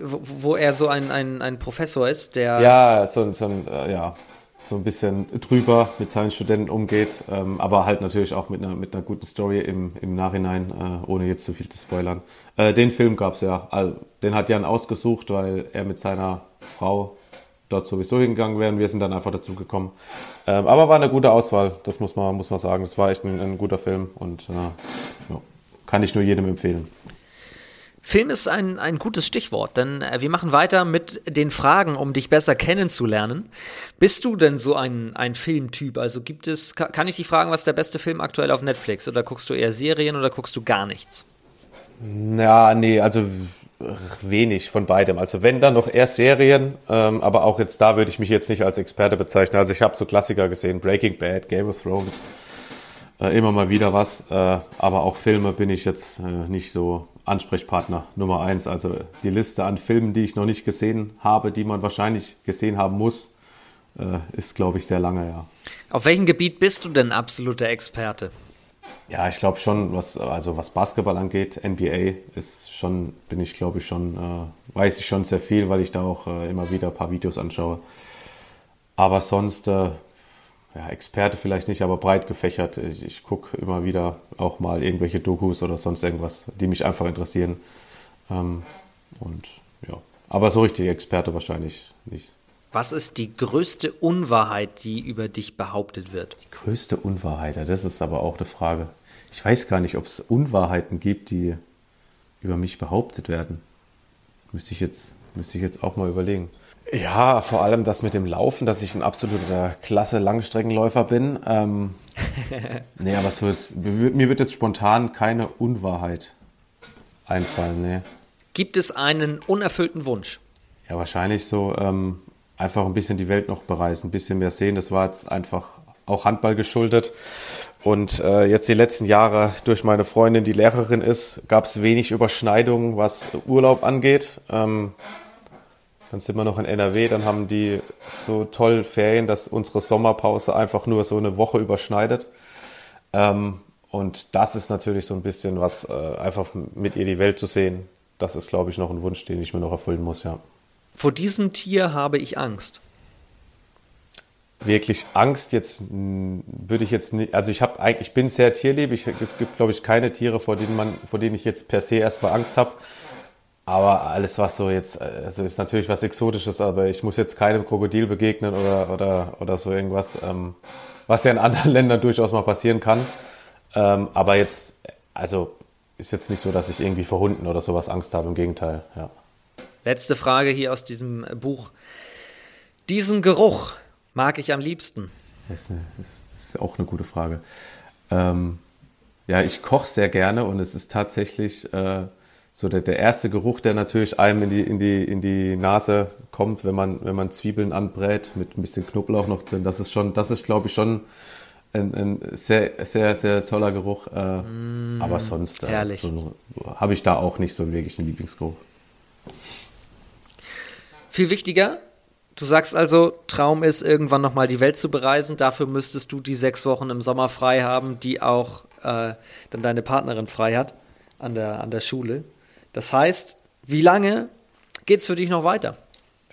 wo, wo, er so ein, ein, ein Professor ist, der. Ja, so, so ein, äh, ja, so ein bisschen drüber mit seinen Studenten umgeht, ähm, aber halt natürlich auch mit einer, mit einer guten Story im, im Nachhinein, äh, ohne jetzt zu viel zu spoilern. Äh, den Film gab's ja, also, den hat Jan ausgesucht, weil er mit seiner Frau dort sowieso hingegangen wäre und wir sind dann einfach dazu gekommen. Ähm, aber war eine gute Auswahl, das muss man, muss man sagen. Es war echt ein, ein guter Film und äh, ja, kann ich nur jedem empfehlen. Film ist ein, ein gutes Stichwort, denn äh, wir machen weiter mit den Fragen, um dich besser kennenzulernen. Bist du denn so ein, ein Filmtyp? Also gibt es, kann ich dich fragen, was ist der beste Film aktuell auf Netflix? Oder guckst du eher Serien oder guckst du gar nichts? Ja, nee, also wenig von beidem. Also wenn dann noch eher Serien, ähm, aber auch jetzt da würde ich mich jetzt nicht als Experte bezeichnen. Also ich habe so Klassiker gesehen, Breaking Bad, Game of Thrones, äh, immer mal wieder was. Äh, aber auch Filme bin ich jetzt äh, nicht so Ansprechpartner Nummer eins. Also die Liste an Filmen, die ich noch nicht gesehen habe, die man wahrscheinlich gesehen haben muss, äh, ist, glaube ich, sehr lange, ja. Auf welchem Gebiet bist du denn absoluter Experte? Ja, ich glaube schon, was, also was Basketball angeht, NBA ist schon, bin ich glaube ich schon, äh, weiß ich schon sehr viel, weil ich da auch äh, immer wieder ein paar Videos anschaue. Aber sonst, äh, ja, Experte vielleicht nicht, aber breit gefächert. Ich, ich gucke immer wieder auch mal irgendwelche Dokus oder sonst irgendwas, die mich einfach interessieren. Ähm, und ja, Aber so richtig Experte wahrscheinlich nicht. Was ist die größte Unwahrheit, die über dich behauptet wird? Die größte Unwahrheit, das ist aber auch eine Frage. Ich weiß gar nicht, ob es Unwahrheiten gibt, die über mich behauptet werden. Müsste ich jetzt, müsste ich jetzt auch mal überlegen. Ja, vor allem das mit dem Laufen, dass ich ein absoluter klasse Langstreckenläufer bin. Ähm, nee, aber so ist, mir wird jetzt spontan keine Unwahrheit einfallen, nee. Gibt es einen unerfüllten Wunsch? Ja, wahrscheinlich so ähm, einfach ein bisschen die Welt noch bereisen, ein bisschen mehr sehen. Das war jetzt einfach auch Handball geschuldet. Und äh, jetzt die letzten Jahre durch meine Freundin, die Lehrerin ist, gab es wenig Überschneidungen, was Urlaub angeht. Ähm, dann sind wir noch in NRW, dann haben die so toll Ferien, dass unsere Sommerpause einfach nur so eine Woche überschneidet. Ähm, und das ist natürlich so ein bisschen was, äh, einfach mit ihr die Welt zu sehen. Das ist, glaube ich, noch ein Wunsch, den ich mir noch erfüllen muss, ja. Vor diesem Tier habe ich Angst. Wirklich Angst jetzt würde ich jetzt nicht, also ich habe eigentlich, ich bin sehr tierlieb. Ich, es gibt, glaube ich, keine Tiere, vor denen man, vor denen ich jetzt per se erstmal Angst habe. Aber alles, was so jetzt, also ist natürlich was Exotisches, aber ich muss jetzt keinem Krokodil begegnen oder, oder, oder so irgendwas, ähm, was ja in anderen Ländern durchaus mal passieren kann. Ähm, aber jetzt, also ist jetzt nicht so, dass ich irgendwie vor Hunden oder sowas Angst habe, im Gegenteil, ja. Letzte Frage hier aus diesem Buch. Diesen Geruch mag ich am liebsten. Das ist, eine, das ist auch eine gute Frage. Ähm, ja, ich koche sehr gerne und es ist tatsächlich äh, so der, der erste Geruch, der natürlich einem in die, in die, in die Nase kommt, wenn man, wenn man Zwiebeln anbrät mit ein bisschen Knoblauch noch drin. Das ist schon, das ist, glaube ich, schon ein, ein sehr, sehr, sehr toller Geruch. Äh, mm, aber sonst äh, so, habe ich da auch nicht so einen wirklichen Lieblingsgeruch. Viel wichtiger, du sagst also, Traum ist, irgendwann nochmal die Welt zu bereisen. Dafür müsstest du die sechs Wochen im Sommer frei haben, die auch äh, dann deine Partnerin frei hat an der, an der Schule. Das heißt, wie lange geht es für dich noch weiter?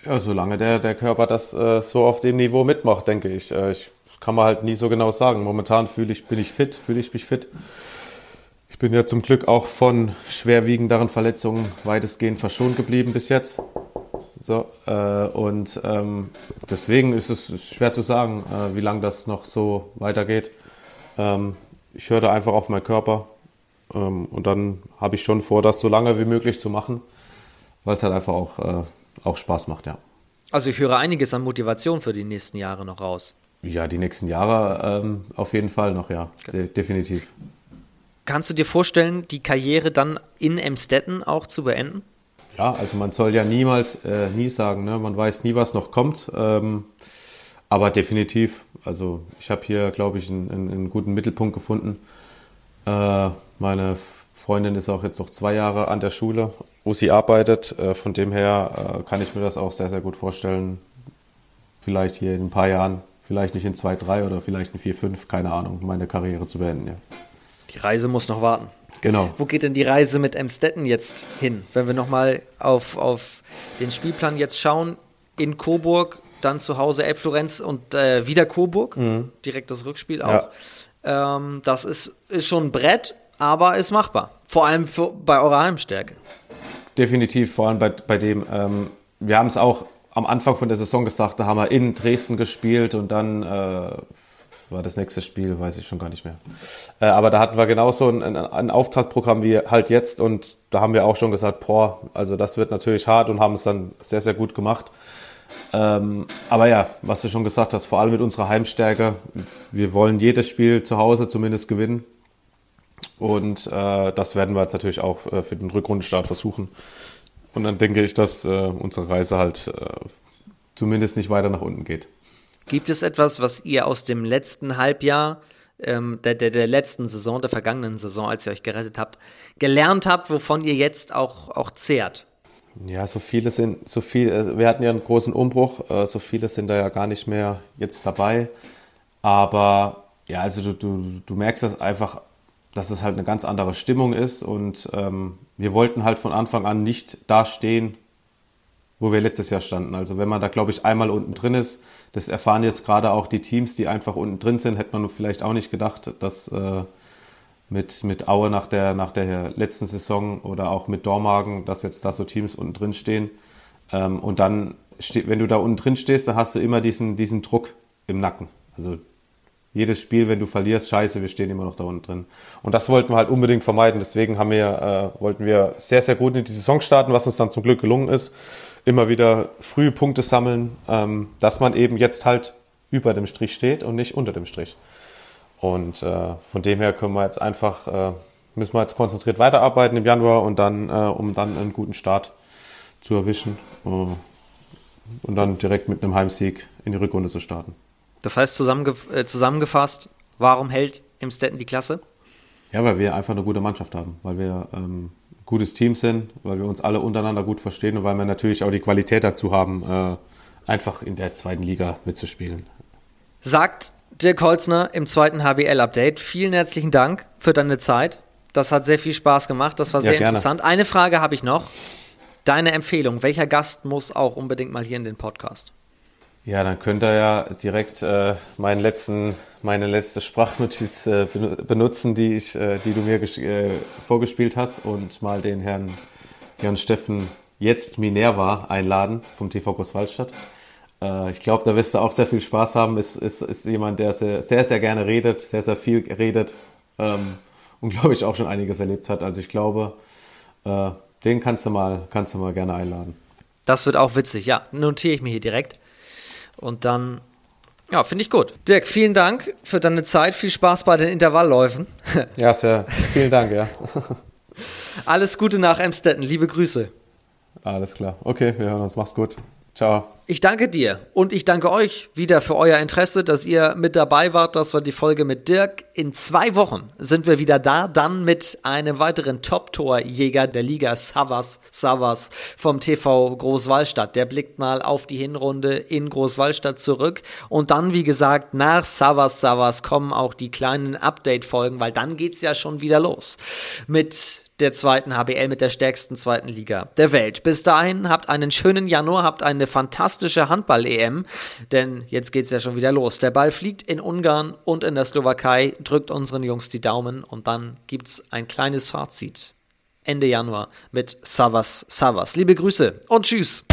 Ja, solange der, der Körper das äh, so auf dem Niveau mitmacht, denke ich. Äh, ich. Kann man halt nie so genau sagen. Momentan fühle ich, bin ich fit, fühle ich mich fit. Ich bin ja zum Glück auch von schwerwiegenderen Verletzungen weitestgehend verschont geblieben bis jetzt. So, äh, und ähm, deswegen ist es schwer zu sagen, äh, wie lange das noch so weitergeht. Ähm, ich höre da einfach auf meinen Körper ähm, und dann habe ich schon vor, das so lange wie möglich zu machen, weil es halt einfach auch, äh, auch Spaß macht, ja. Also ich höre einiges an Motivation für die nächsten Jahre noch raus. Ja, die nächsten Jahre ähm, auf jeden Fall noch, ja, De definitiv. Kannst du dir vorstellen, die Karriere dann in Emstetten auch zu beenden? Ja, also man soll ja niemals, äh, nie sagen, ne? man weiß nie, was noch kommt. Ähm, aber definitiv, also ich habe hier, glaube ich, einen, einen, guten Mittelpunkt gefunden. Äh, meine Freundin ist auch jetzt noch zwei Jahre an der Schule, wo sie arbeitet. Äh, von dem her äh, kann ich mir das auch sehr, sehr gut vorstellen. Vielleicht hier in ein paar Jahren, vielleicht nicht in zwei, drei oder vielleicht in vier, fünf, keine Ahnung, meine Karriere zu beenden. Ja. Die Reise muss noch warten. Genau. Wo geht denn die Reise mit Emstetten jetzt hin? Wenn wir nochmal auf, auf den Spielplan jetzt schauen, in Coburg, dann zu Hause Elbflorenz und äh, wieder Coburg, mhm. direkt das Rückspiel auch. Ja. Ähm, das ist, ist schon ein Brett, aber ist machbar. Vor allem für, bei eurer Heimstärke. Definitiv, vor allem bei, bei dem, ähm, wir haben es auch am Anfang von der Saison gesagt, da haben wir in Dresden gespielt und dann äh, war das nächste Spiel, weiß ich schon gar nicht mehr. Äh, aber da hatten wir genauso ein, ein, ein Auftaktprogramm wie halt jetzt und da haben wir auch schon gesagt, boah, also das wird natürlich hart und haben es dann sehr, sehr gut gemacht. Ähm, aber ja, was du schon gesagt hast, vor allem mit unserer Heimstärke, wir wollen jedes Spiel zu Hause zumindest gewinnen. Und äh, das werden wir jetzt natürlich auch äh, für den Rückrundenstart versuchen. Und dann denke ich, dass äh, unsere Reise halt äh, zumindest nicht weiter nach unten geht. Gibt es etwas, was ihr aus dem letzten Halbjahr, ähm, der, der, der letzten Saison, der vergangenen Saison, als ihr euch gerettet habt, gelernt habt, wovon ihr jetzt auch, auch zehrt? Ja, so viele sind, so viel, äh, wir hatten ja einen großen Umbruch, äh, so viele sind da ja gar nicht mehr jetzt dabei. Aber ja, also du, du, du merkst das einfach dass es halt eine ganz andere Stimmung ist und ähm, wir wollten halt von Anfang an nicht da stehen, wo wir letztes Jahr standen. Also wenn man da, glaube ich, einmal unten drin ist, das erfahren jetzt gerade auch die Teams, die einfach unten drin sind, hätte man vielleicht auch nicht gedacht, dass äh, mit, mit Aue nach der, nach der letzten Saison oder auch mit Dormagen, dass jetzt da so Teams unten drin stehen. Ähm, und dann, wenn du da unten drin stehst, dann hast du immer diesen, diesen Druck im Nacken. Also jedes Spiel, wenn du verlierst, scheiße, wir stehen immer noch da unten drin. Und das wollten wir halt unbedingt vermeiden. Deswegen haben wir, äh, wollten wir sehr, sehr gut in die Saison starten, was uns dann zum Glück gelungen ist. Immer wieder früh Punkte sammeln, ähm, dass man eben jetzt halt über dem Strich steht und nicht unter dem Strich. Und äh, von dem her können wir jetzt einfach, äh, müssen wir jetzt konzentriert weiterarbeiten im Januar und dann, äh, um dann einen guten Start zu erwischen äh, und dann direkt mit einem Heimsieg in die Rückrunde zu starten. Das heißt zusammenge äh, zusammengefasst, warum hält im Stetten die Klasse? Ja, weil wir einfach eine gute Mannschaft haben, weil wir ähm, ein gutes Team sind, weil wir uns alle untereinander gut verstehen und weil wir natürlich auch die Qualität dazu haben, äh, einfach in der zweiten Liga mitzuspielen. Sagt Dirk Holzner im zweiten HBL-Update. Vielen herzlichen Dank für deine Zeit. Das hat sehr viel Spaß gemacht. Das war sehr ja, interessant. Eine Frage habe ich noch. Deine Empfehlung. Welcher Gast muss auch unbedingt mal hier in den Podcast? Ja, dann könnt ihr ja direkt äh, meinen letzten, meine letzte Sprachnotiz äh, benutzen, die ich, äh, die du mir äh, vorgespielt hast und mal den Herrn Jan Steffen jetzt Minerva einladen vom TV Großwaldstadt. Äh, ich glaube, da wirst du auch sehr viel Spaß haben. Ist, ist, ist jemand, der sehr, sehr, sehr gerne redet, sehr, sehr viel redet ähm, und glaube ich auch schon einiges erlebt hat. Also ich glaube, äh, den kannst du mal, kannst du mal gerne einladen. Das wird auch witzig, ja. Notiere ich mir hier direkt. Und dann, ja, finde ich gut. Dirk, vielen Dank für deine Zeit. Viel Spaß bei den Intervallläufen. ja, sehr. Vielen Dank, ja. Alles Gute nach Emstetten. Liebe Grüße. Alles klar. Okay, wir hören uns. Mach's gut. Ciao. Ich danke dir und ich danke euch wieder für euer Interesse, dass ihr mit dabei wart. Das war die Folge mit Dirk. In zwei Wochen sind wir wieder da, dann mit einem weiteren Top-Torjäger der Liga, Savas Savas vom TV Großwallstadt. Der blickt mal auf die Hinrunde in Großwallstadt zurück und dann, wie gesagt, nach Savas Savas kommen auch die kleinen Update-Folgen, weil dann geht's ja schon wieder los mit der zweiten HBL mit der stärksten zweiten Liga der Welt. Bis dahin habt einen schönen Januar, habt eine fantastische Handball-EM, denn jetzt geht's ja schon wieder los. Der Ball fliegt in Ungarn und in der Slowakei, drückt unseren Jungs die Daumen und dann gibt's ein kleines Fazit. Ende Januar mit Savas Savas. Liebe Grüße und tschüss.